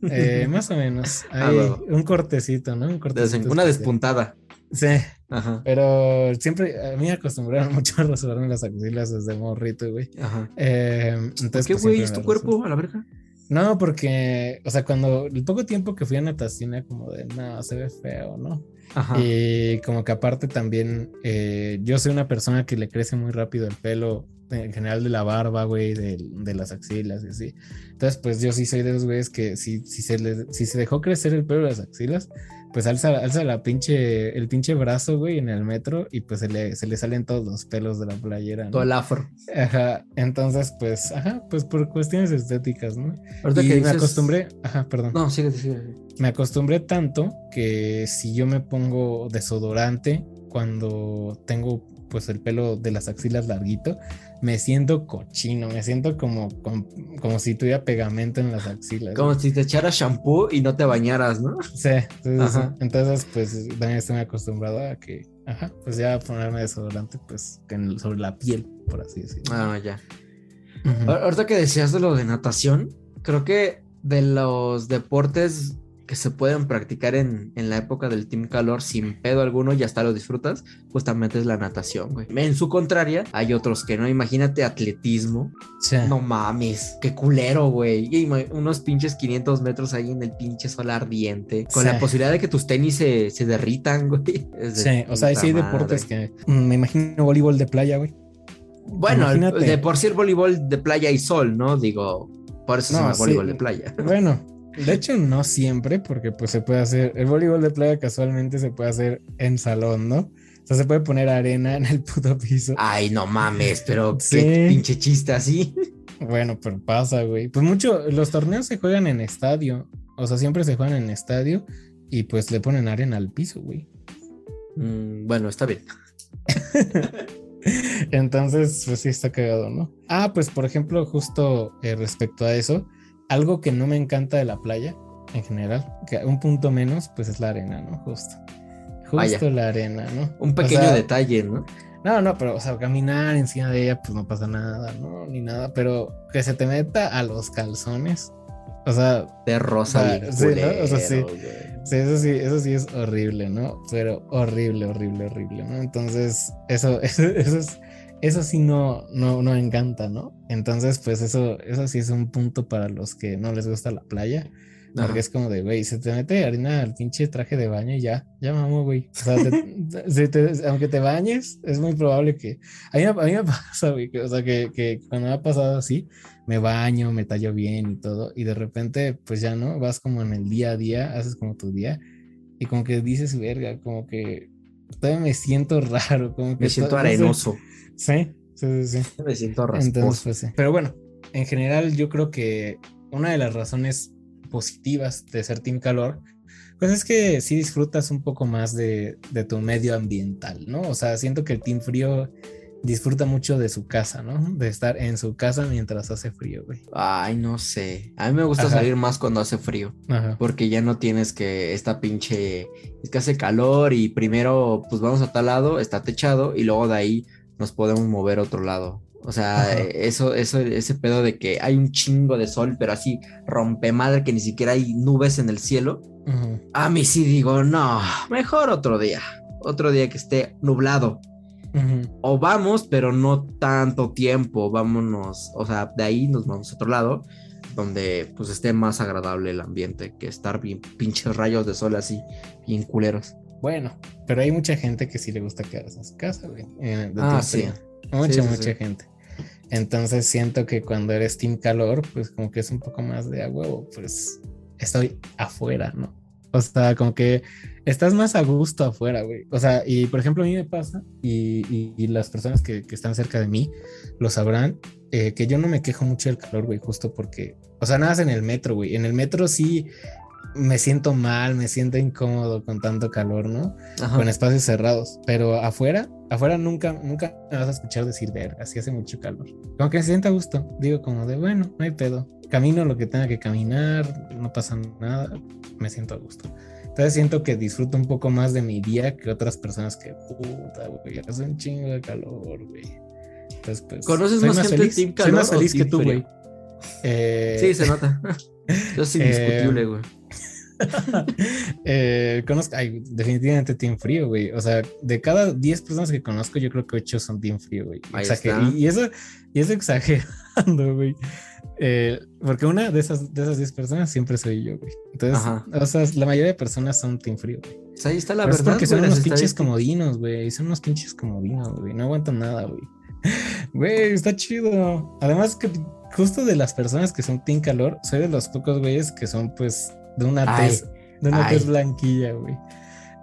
Eh, más o menos. Ah, un cortecito, ¿no? Un cortecito una despuntada. Sí. Ajá. Pero siempre, a mí me acostumbraron mucho a rasurarme las axilas desde morrito, güey. Ajá. Eh, entonces, ¿Qué, pues, güey? ¿Es tu cuerpo a la verga? No, porque, o sea, cuando el poco tiempo que fui a natación era como de, no, se ve feo, ¿no? Ajá. Y como que aparte también, eh, yo soy una persona que le crece muy rápido el pelo, en general de la barba, güey, de, de, las axilas y así. Entonces, pues yo sí soy de los güeyes que si, si, se si se dejó crecer el pelo de las axilas, pues alza, alza la pinche, el pinche brazo, güey, en el metro y pues se le, se le salen todos los pelos de la playera. ¿no? Todo el afro. Ajá, entonces pues, ajá, pues por cuestiones estéticas, ¿no? Ahorita y que me acostumbré, ajá, perdón. No, sigue, sigue. Me acostumbré tanto que si yo me pongo desodorante cuando tengo pues el pelo de las axilas larguito, me siento cochino, me siento como, como, si tuviera pegamento en las axilas. Como si te echaras shampoo y no te bañaras, ¿no? Sí, entonces pues también estoy acostumbrado a que, ajá, pues ya ponerme desodorante pues sobre la piel, por así decirlo. Ah, ya. Ahorita que decías de lo de natación, creo que de los deportes que se pueden practicar en, la época del Team Calor sin pedo alguno y hasta lo disfrutas, justamente es la natación, güey. En su contraria, hay otros que no. Imagínate atletismo. No mames, qué culero, güey. Unos pinches 500 metros ahí en el pinche sol ardiente, con la posibilidad de que tus tenis se, derritan, güey. Sí, o sea, sí hay deportes que mm, me imagino voleibol de playa, güey. Bueno, de por sí el voleibol de playa y sol, ¿no? Digo, por eso se llama voleibol de playa. Bueno, de hecho, no siempre, porque pues se puede hacer, el voleibol de playa casualmente se puede hacer en salón, ¿no? O sea, se puede poner arena en el puto piso. Ay, no mames, pero qué pinche chiste así. Bueno, pero pasa, güey. Pues mucho, los torneos se juegan en estadio. O sea, siempre se juegan en estadio y pues le ponen arena al piso, güey. Mm, bueno, está bien. Entonces, pues sí está cagado, ¿no? Ah, pues por ejemplo, justo eh, respecto a eso, algo que no me encanta de la playa en general, que un punto menos, pues es la arena, ¿no? Justo. Justo la arena, ¿no? Un pequeño detalle, ¿no? No, no, pero, o sea, caminar encima de ella, pues no pasa nada, ¿no? Ni nada, pero que se te meta a los calzones, o sea. De rosa, sí, O sea, sí. Sí, eso sí, eso sí es horrible, ¿no? Pero horrible, horrible, horrible, ¿no? Entonces, eso, eso, eso es, eso sí no, no, no encanta, ¿no? Entonces, pues eso, eso sí es un punto para los que no les gusta la playa. Porque es como de, güey, se te mete harina al pinche traje de baño y ya, ya vamos, güey. O sea, aunque te bañes, es muy probable que. A mí, a mí me pasa, güey, que, o sea, que, que, cuando me ha pasado así, me baño, me tallo bien y todo, y de repente, pues ya no, vas como en el día a día, haces como tu día, y como que dices, verga, como que todavía me siento raro, como que. Me siento arenoso. Sí, sí, sí, sí. Me siento rasposo. pues, sí. Pero bueno, en general, yo creo que una de las razones positivas de ser Team Calor, pues es que sí disfrutas un poco más de, de, tu medio ambiental, ¿no? O sea, siento que el Team Frío disfruta mucho de su casa, ¿no? De estar en su casa mientras hace frío, güey. Ay, no sé. A mí me gusta salir más cuando hace frío. Porque ya no tienes que esta pinche... Es que hace calor y primero pues vamos a tal lado, está techado y luego de ahí nos podemos mover a otro lado. O sea, eso, eso, ese pedo de que hay un chingo de sol, pero así rompe madre que ni siquiera hay nubes en el cielo. A mí sí digo, no, mejor otro día. Otro día que esté nublado. O vamos, pero no tanto tiempo. Vámonos, o sea, de ahí nos vamos a otro lado, donde pues esté más agradable el ambiente que estar bien pinches rayos de sol así, bien culeros. Bueno, pero hay mucha gente que sí le gusta quedarse en su casa, güey. ah, sí. Mucha, mucha gente. Entonces siento que cuando eres team calor, pues como que es un poco más de a huevo, pues estoy afuera, ¿no? O sea, como que estás más a gusto afuera, güey. O sea, y por ejemplo a mí me pasa, y, las personas que, están cerca de mí lo sabrán, eh, que yo no me quejo mucho del calor, güey, justo porque, o sea, nada en el metro, güey. En el metro sí me siento mal, me siento incómodo con tanto calor, ¿no? Con espacios cerrados. Pero afuera, afuera nunca, nunca me vas a escuchar decir, verga, así hace mucho calor. Como que me siento a gusto. Digo como de, bueno, no hay pedo. Camino lo que tenga que caminar, no pasa nada, me siento a gusto. Entonces siento que disfruto un poco más de mi día que otras personas que, puta, güey, hace un chingo de calor, güey. Entonces, pues. ¿Conoces más, gente feliz? Team calor soy más feliz que tú, güey. Eh... Sí, se nota. Eso es indiscutible, güey. eh, conozco, ay, definitivamente Team Frío, güey. O sea, de cada 10 personas que conozco, yo creo que 8 son Team Frío, güey. Y, eso, y eso exagerando, güey. Eh, porque una de esas, de esas 10 personas siempre soy yo, güey. Entonces, o sea, la mayoría de personas son Team Frío, güey. Ahí está la verdad. Es porque son unos pinches comodinos, güey. Son unos pinches comodinos, güey. No aguantan nada, güey. Güey, está chido. Además, que justo de las personas que son Team Calor, soy de los pocos güeyes que son, pues, de una tez, de una tez blanquilla, güey.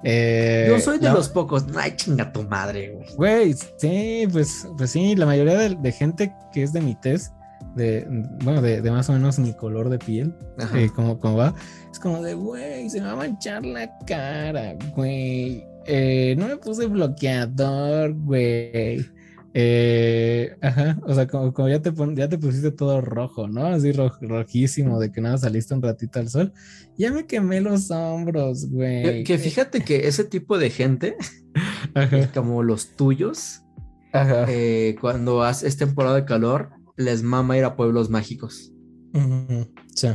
Eh, Yo soy de los pocos. Ay, chinga tu madre, güey. Güey, sí, pues, pues sí, la mayoría de, gente que es de mi tez, de, bueno, de, más o menos mi color de piel, eh, como, como va, es como de, güey, se me va a manchar la cara, güey. Eh, no me puse bloqueador, güey. Eh, ajá, o sea, como, ya, te ya te pusiste todo rojo, ¿no? Así rojísimo, de que nada saliste un ratito al sol. Ya me quemé los hombros, güey. Que, fíjate que ese tipo de gente, como los tuyos, eh, cuando es temporada de calor, les mama ir a pueblos mágicos. Sí.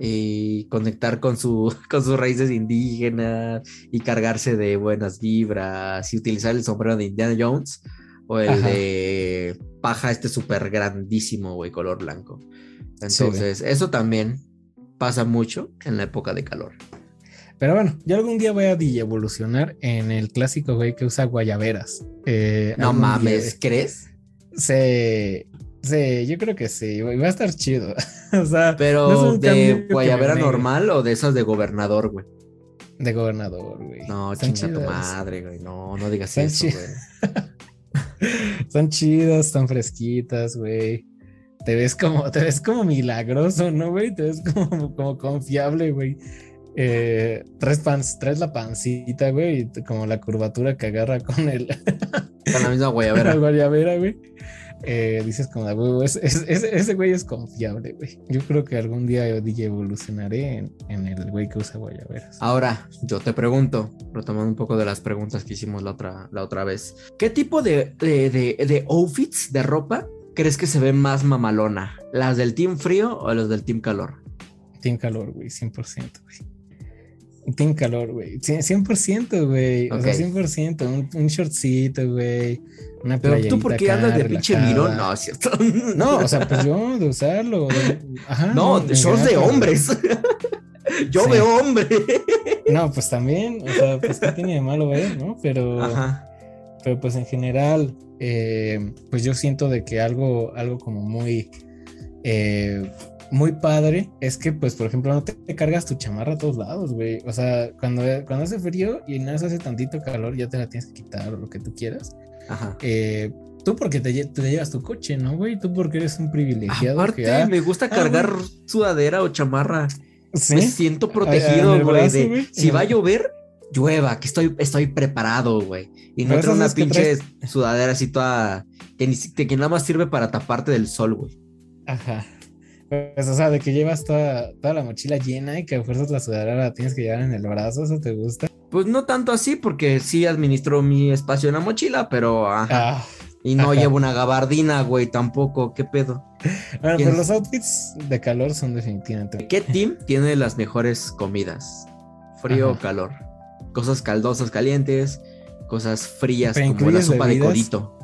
Y conectar con, su, con sus raíces indígenas y cargarse de buenas vibras y utilizar el sombrero de Indiana Jones o el de paja este súper grandísimo, güey, color blanco. Entonces, eso también pasa mucho en la época de calor. Pero bueno, yo algún día voy a evolucionar en el clásico güey que usa guayaberas. Eh, no mames, ¿crees? Sí, sí, yo creo que sí, va a estar chido. o sea, pero de guayabera normal o de esas de gobernador, güey. De gobernador, güey. No, chinga tu madre, güey. No, no digas eso, güey. Son chidas, están fresquitas, güey. Te ves como, te ves como milagroso, ¿no, güey? Te ves como, como confiable, güey. eh, tres, pans, tres la pancita, güey, y como la curvatura que agarra con el... Con la misma guayabera. la guayabera, güey. Eh, dices como, güey, ese, güey es confiable, güey. Yo creo que algún día yo dije evolucionaré en, en el güey que usa guayaberas. Ahora, yo te pregunto, retomando un poco de las preguntas que hicimos la otra, la otra vez. ¿Qué tipo de, de, de, de outfits, de ropa, crees que se ve más mamalona? ¿Las del Team Frío o los del Team Calor? Team Calor, güey, 100%, güey. Team Calor, güey. 100%, güey. O sea, 100%. Un, un shortcito, güey. Una Pero tú, ¿por qué andas de pinche mirón? No, es cierto. No, o sea, pues yo de usarlo. De... Ajá. No, de shorts de hombres. yo sí. veo hombre. No, pues también. O sea, pues qué tiene de malo ver, ¿no? Pero. Ajá. Pero pues en general, eh, pues yo siento de que algo, algo como muy. Eh, muy padre es que, pues, por ejemplo, no te, te, cargas tu chamarra a todos lados, güey. O sea, cuando, cuando hace frío y nada hace tantito calor, ya te la tienes que quitar o lo que tú quieras. Ajá. Eh, tú porque te, te, llevas tu coche, ¿no, güey? Tú porque eres un privilegiado. Aparte, que, ah, me gusta cargar ah, sudadera o chamarra. ¿Sí? Me siento protegido, güey. Si va a llover, llueva, que estoy, estoy preparado, güey. Y no traigo una pinche traes... sudadera así toda. Que, ni, que nada más sirve para taparte del sol, güey. Ajá. Pues, o sea, de que llevas toda, toda la mochila llena y que a fuerzas la sudadera la tienes que llevar en el brazo, ¿eso te gusta? Pues no tanto así, porque sí administro mi espacio en la mochila, pero ajá. Ah, y no ajá. llevo una gabardina, güey, tampoco, ¿qué pedo? Bueno, pero los outfits de calor son definitivamente. ¿Qué team tiene las mejores comidas? Frío o calor. Cosas caldosas, calientes, cosas frías, como la sopa bebidas? de codito.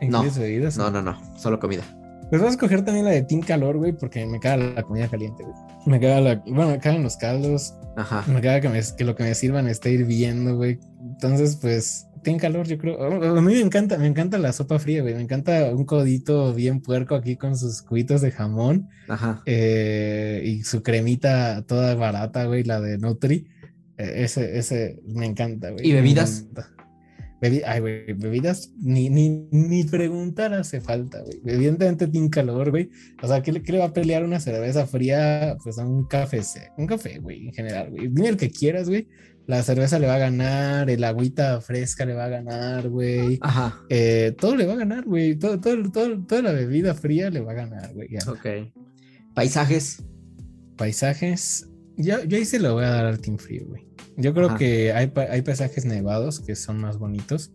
No, bebidas? no, no, no, solo comida. Pues voy a escoger también la de Team Calor, güey, porque me caga la comida caliente, güey. Me caga la. Bueno, me cagan los caldos. Ajá. Me caga que, me, que lo que me sirvan esté hirviendo, güey. Entonces, pues, Team Calor, yo creo. A mí me encanta, me encanta la sopa fría, güey. Me encanta un codito bien puerco aquí con sus cubitos de jamón. Ajá. Eh, y su cremita toda barata, güey, la de Nutri. Eh, ese, ese me encanta, güey. ¿Y bebidas? Ay, güey, bebidas, ni, ni, ni preguntar hace falta, güey. Evidentemente tiene calor, güey. O sea, ¿qué le, ¿qué le, va a pelear una cerveza fría? Pues a un café, un café, güey, en general, güey. Dime el que quieras, güey. La cerveza le va a ganar, el agüita fresca le va a ganar, güey. Ajá. Eh, todo le va a ganar, güey. Todo, todo, todo, toda la bebida fría le va a ganar, güey. Ok. Paisajes. Paisajes. Yo, yo ahí se lo voy a dar al Team Frío, güey. Yo creo Ajá. que hay, hay paisajes nevados que son más bonitos.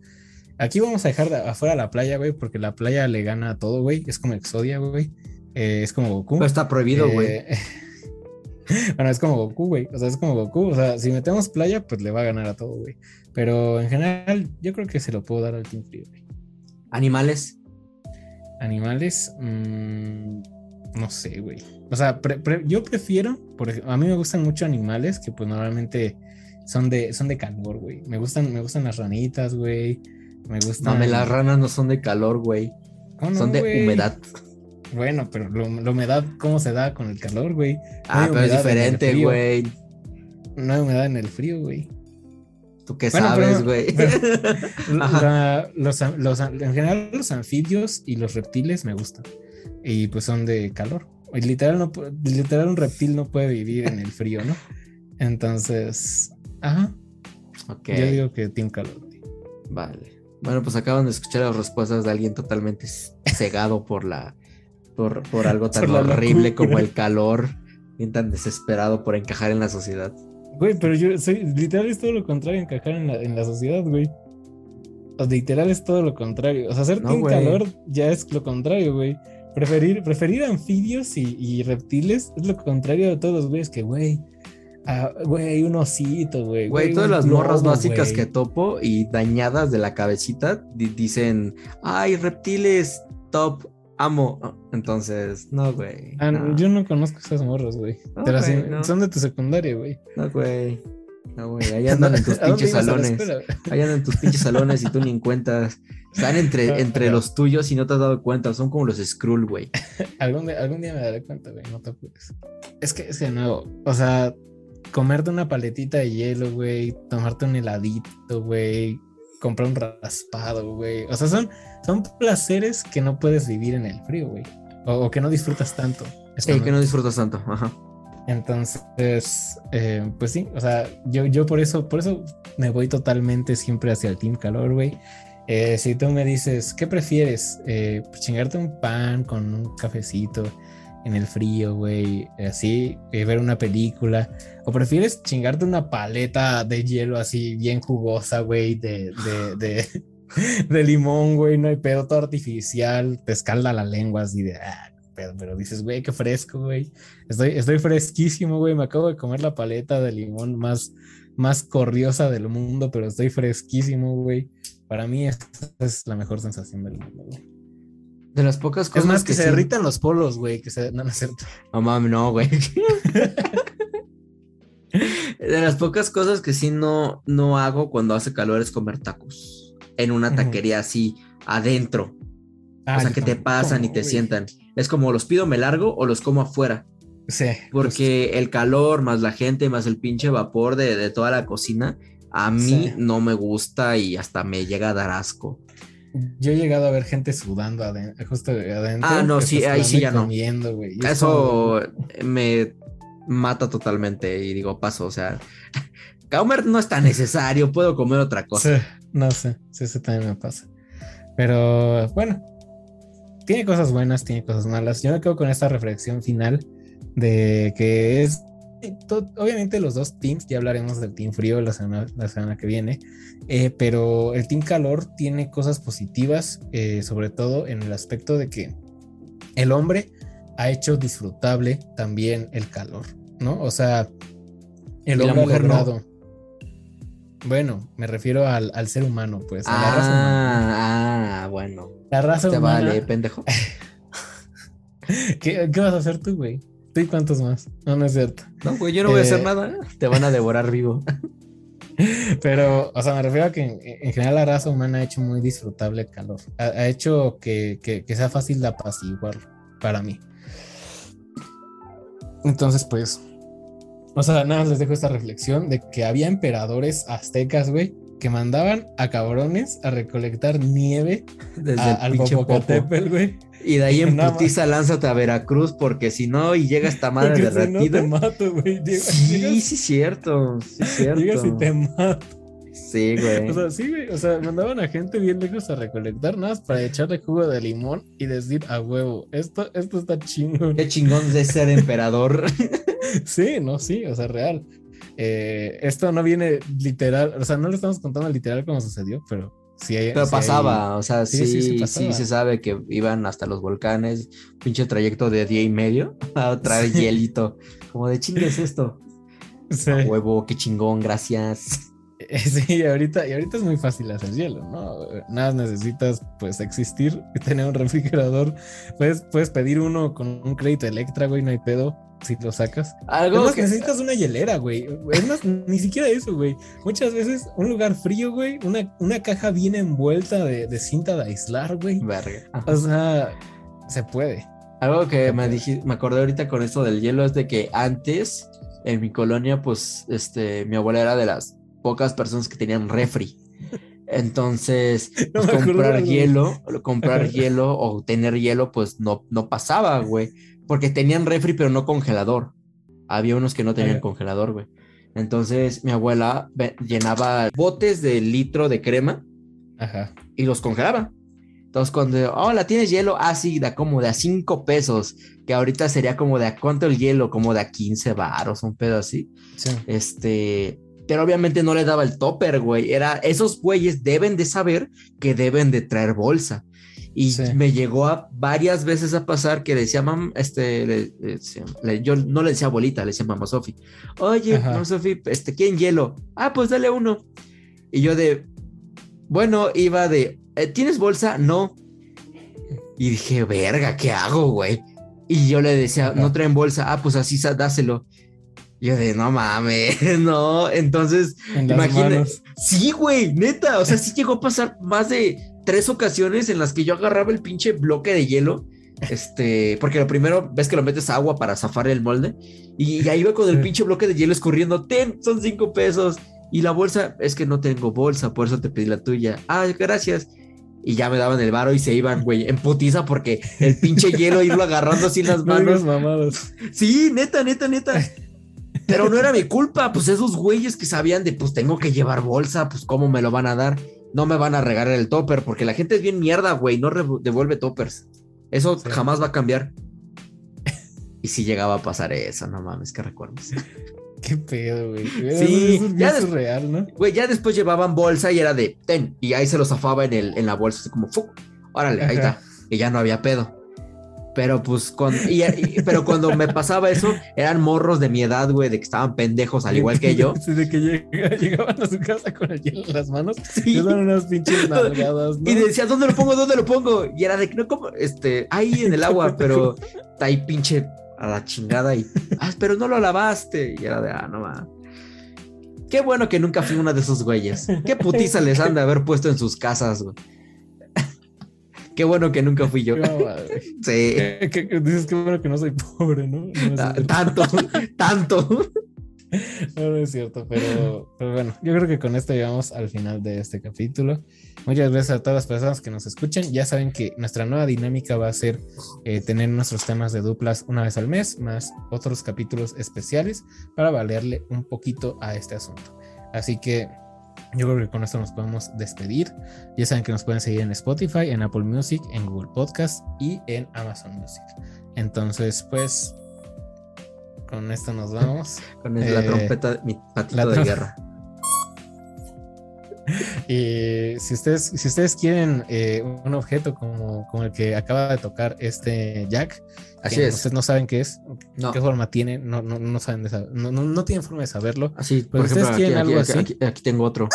Aquí vamos a dejar de, afuera la playa, güey, porque la playa le gana a todo, güey. Es como Exodia, güey. Eh, es como Goku. Pero está prohibido, güey. Eh, bueno, es como Goku, güey. O sea, es como Goku. O sea, si metemos playa, pues le va a ganar a todo, güey. Pero en general, yo creo que se lo puedo dar al Team Frío, güey. ¿Animales? Animales. Mmm, no sé, güey. O sea, pre pre yo prefiero, por ejemplo, a mí me gustan mucho animales que pues normalmente son de, son de calor, güey. Me gustan, me gustan las ranitas, güey. Me gustan. No, las ranas no son de calor, güey. No, son de humedad. Bueno, pero lo, la humedad, ¿cómo se da con el calor, güey? No ah, pero es diferente, güey. No hay humedad en el frío, güey. ¿Tú qué bueno, sabes, güey? los, los, en general, los anfibios y los reptiles me gustan. Y pues son de calor. Literal, no, literal, un reptil no puede vivir en el frío, ¿no? Entonces, Ajá. Ok. Yo digo que Team Calor. Vale. Bueno, pues acaban de escuchar las respuestas de alguien totalmente cegado por la. Por, por algo tan por horrible como el calor. Bien tan desesperado por encajar en la sociedad. Güey, pero yo soy. Literal es todo lo contrario, encajar en la, en la sociedad, güey. O literal es todo lo contrario. O sea, hacer no, Team. Calor ya es lo contrario, güey. Preferir, preferir anfibios y, y reptiles es lo contrario de todos los güeyes que, güey Ah, güey, un osito, güey. Güey, todas las morras básicas que topo y dañadas de la cabecita dicen, ay, reptiles, top, amo. Entonces, no, güey. Ah, no. Yo no conozco esas morras, güey. No, no. Son de tu secundaria, güey. No, güey. No, güey. Ahí andan en tus pinches salones. Ahí andan en tus pinches salones y tú ni en cuentas. Están entre, entre los tuyos y no te has dado cuenta. Son como los Skrull, güey. algún, día, algún día me daré cuenta, güey. No te apures. Es que, es de nuevo, o sea, comerte una paletita de hielo, güey, tomarte un heladito, güey, comprar un raspado, güey. O sea, son, son placeres que no puedes vivir en el frío, güey. O, o, que no disfrutas tanto. Sí, que no disfrutas tanto, ajá. Entonces, eh, pues sí, o sea, yo, yo por eso, por eso me voy totalmente siempre hacia el Team Calor, güey. Eh, si tú me dices, ¿qué prefieres? Eh, pues chingarte un pan con un cafecito en el frío, güey, así, ver una película. ¿O prefieres chingarte una paleta de hielo así bien jugosa, güey, de, de, de, de limón, güey, no hay pedo, todo artificial, te escalda la lengua así de, ah, pero dices, güey, qué fresco, güey. Estoy, estoy fresquísimo, güey. Me acabo de comer la paleta de limón más, más corriosa del mundo, pero estoy fresquísimo, güey. Para mí esa es la mejor sensación del mundo, güey. De las pocas cosas. Es más, que, se derritan los polos, güey. Que se... No, no es cierto. No mames, no, güey. de las pocas cosas que sí no, no hago cuando hace calor es comer tacos. En una taquería así, adentro. o sea, que te pasan y te sientan. Es como los pido, me largo o los como afuera. Sí. Porque el calor, más la gente, más el pinche vapor de, toda la cocina, a mí no me gusta y hasta me llega a dar asco. Yo he llegado a ver gente sudando justo adentro. Ah, no, sí, ahí sí ya no. Eso me mata totalmente y digo, paso, o sea, comer no es tan necesario, puedo comer otra cosa. Sí, no sé, sí, eso también me pasa. Pero bueno, tiene cosas buenas, tiene cosas malas. Yo me quedo con esta reflexión final de que es, obviamente los dos teams, ya hablaremos del team frío la semana, la semana que viene, eh, pero el team calor tiene cosas positivas, eh, sobre todo en el aspecto de que el hombre ha hecho disfrutable también el calor, ¿no? O sea, el hombre ha logrado... Bueno, me refiero al, ser humano, pues. A la raza humana. ah, bueno. La raza Te vale, pendejo. ¿Qué, vas a hacer tú, güey? ¿Tú y cuántos más? No, no es cierto. No, güey, yo no voy a hacer eh, nada. Te van a devorar vivo. Pero, o sea, me refiero a que en, general la raza humana ha hecho muy disfrutable el calor. Ha, hecho que, que, sea fácil de apaciguar para mí. Entonces, pues, o sea, nada más les dejo esta reflexión de que había emperadores aztecas, güey, que mandaban a cabrones a recolectar nieve desde al Popocatépetl, güey. Y de ahí en putiza lánzate a Veracruz porque si no y llega esta madre derretida. no te mato, güey. sí, sí, cierto. Sí, cierto. Llegas y te mato. Sí, güey. O sea, sí, güey. O sea, mandaban a gente bien lejos a recolectar nada para echarle jugo de limón y decir a huevo, esto, esto está chingón. Qué chingón de ser emperador. sí, no, sí, o sea, real. Eh, esto no viene literal, o sea, no lo estamos contando literal como sucedió, pero sí. Pero pasaba, o sea, sí, sí, sí, se sabe que iban hasta los volcanes, pinche trayecto de día y medio a traer hielito. Como de chingues esto. Huevo, qué chingón, gracias. Sí, ahorita, y ahorita es muy fácil hacer hielo, ¿no? Nada necesitas pues existir y tener un refrigerador. Puedes, puedes pedir uno con un crédito Electra, güey, no hay pedo si lo sacas. Algo que necesitas una hielera, güey. Es más, ni siquiera eso, güey. Muchas veces un lugar frío, güey, una, una caja bien envuelta de, de cinta de aislar, güey. O sea, se puede. Algo que me, dije, me acordé ahorita con esto del hielo es de que antes en mi colonia, pues, este, mi abuela era de las pocas personas que tenían refri. Entonces, pues, comprar hielo, comprar hielo o tener hielo, pues no, no pasaba, güey porque tenían refri, pero no congelador. Había unos que no tenían congelador, güey. Entonces mi abuela llenaba botes de litro de crema Ajá. y los congelaba. Entonces cuando, oh, la tienes hielo, ah, sí, da como de a 5 pesos, que ahorita sería como de a cuánto el hielo, como de a 15 baros, un pedo así. Sí. Este, pero obviamente no le daba el topper, güey. Era, esos güeyes deben de saber que deben de traer bolsa. Y me llegó a varias veces a pasar que decía, mam, este, yo no le decía abuelita, le decía mamá Sofi. Oye, mamá Sofi, este, ¿quién hielo? Ah, pues dale uno. Y yo de, bueno, iba de, eh, ¿tienes bolsa? No. Y dije, verga, ¿qué hago, güey? Y yo le decía, no traen bolsa. Ah, pues así dáselo. Y yo de, no mames, no. Entonces, imagínate. Sí, güey, neta. O sea, sí llegó a pasar más de tres ocasiones en las que yo agarraba el pinche bloque de hielo. Este, porque lo primero ves que lo metes agua para zafar el molde y ahí iba con el pinche bloque de hielo escurriendo. Ten, son cinco pesos. Y la bolsa, es que no tengo bolsa, por eso te pedí la tuya. Ah, gracias. y ya me daban el varo y se iban, güey, en putiza porque el pinche hielo irlo agarrando así en las manos. mamados. Sí, neta, neta, neta. Pero no era mi culpa, pues esos güeyes que sabían de, pues tengo que llevar bolsa, pues cómo me lo van a dar. No me van a regalar el topper, porque la gente es bien mierda, güey, no devuelve toppers. Eso jamás va a cambiar. y si llegaba a pasar eso, no mames, que recuerdos. Qué pedo, güey. Sí, ya es real, ¿no? Güey, ya después llevaban bolsa y era de ten, y ahí se lo zafaba en, el, en la bolsa, así como, ¡fuc! órale, ahí está. Y ya no había pedo. Pero pues, con, pero cuando me pasaba eso, eran morros de mi edad, güey, de que estaban pendejos al igual que yo. Sí, de que llegaban a su casa con el hielo en las manos. Sí. dan unas pinches nalgadas, ¿no? Y decía, ¿dónde lo pongo? ¿Dónde lo pongo? Y era de que no, como, este, ahí en el agua, pero está ahí pinche a la chingada y, ah, pero no lo lavaste. Y era de, ah, no va. Qué bueno que nunca fui uno de esos güeyes. Qué putiza les han de haber puesto en sus casas, güey. Qué bueno que nunca fui yo. sí. dices que bueno que no soy pobre, ¿no? tanto, tanto. No, es cierto, pero, pero, bueno, yo creo que con esto llegamos al final de este capítulo. Muchas gracias a todas las personas que nos escuchan. Ya saben que nuestra nueva dinámica va a ser eh, tener nuestros temas de duplas una vez al mes, más otros capítulos especiales para valerle un poquito a este asunto. Así que yo creo que con esto nos podemos despedir. Ya saben que nos pueden seguir en Spotify, en Apple Music, en Google Podcast y en Amazon Music. Entonces, pues, con esto nos vamos. con la eh, trompeta, mi patito de guerra. Y si ustedes, si ustedes quieren eh, un objeto como, como, el que acaba de tocar este Jack, Así es. ustedes no saben qué es, qué forma tiene, no, no, no saben de no, no, tienen forma de saberlo. Así, por ejemplo, ustedes quieren algo así. Aquí, tengo otro.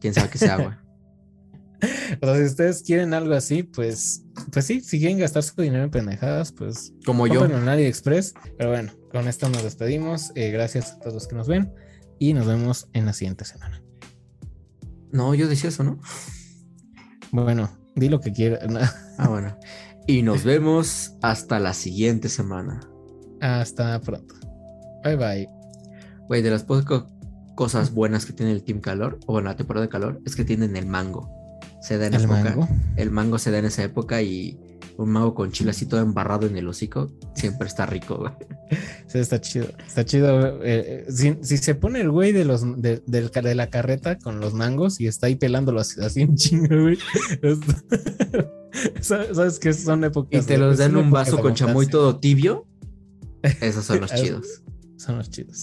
Quién sabe qué sea, güey. o sea, si ustedes quieren algo así, pues, pues sí, si quieren gastar su dinero en pendejadas, pues como yo. en AliExpress. Pero bueno, con esto nos despedimos. Eh, gracias a todos los que nos ven y nos vemos en la siguiente semana. No, yo decía eso, ¿no? Bueno, di lo que quieras. ah, bueno. Y nos vemos hasta la siguiente semana. Hasta pronto. Bye bye. Güey, de las pocas cosas buenas que tiene el Team Calor, o bueno, la temporada de calor, es que tienen el mango. Se da en ¿El Mango? El mango se da en esa época y un mango con chile así todo embarrado en el hocico, siempre está rico, güey. Sí, está chido. Está chido. Eh, si, se pone el güey de los de, de, la carreta con los mangos y está ahí pelándolo así, así en chingo, güey. Sabes que son épocas. Y te los dan un vaso con chamoy todo tibio. Esos son los chidos. Son los chidos.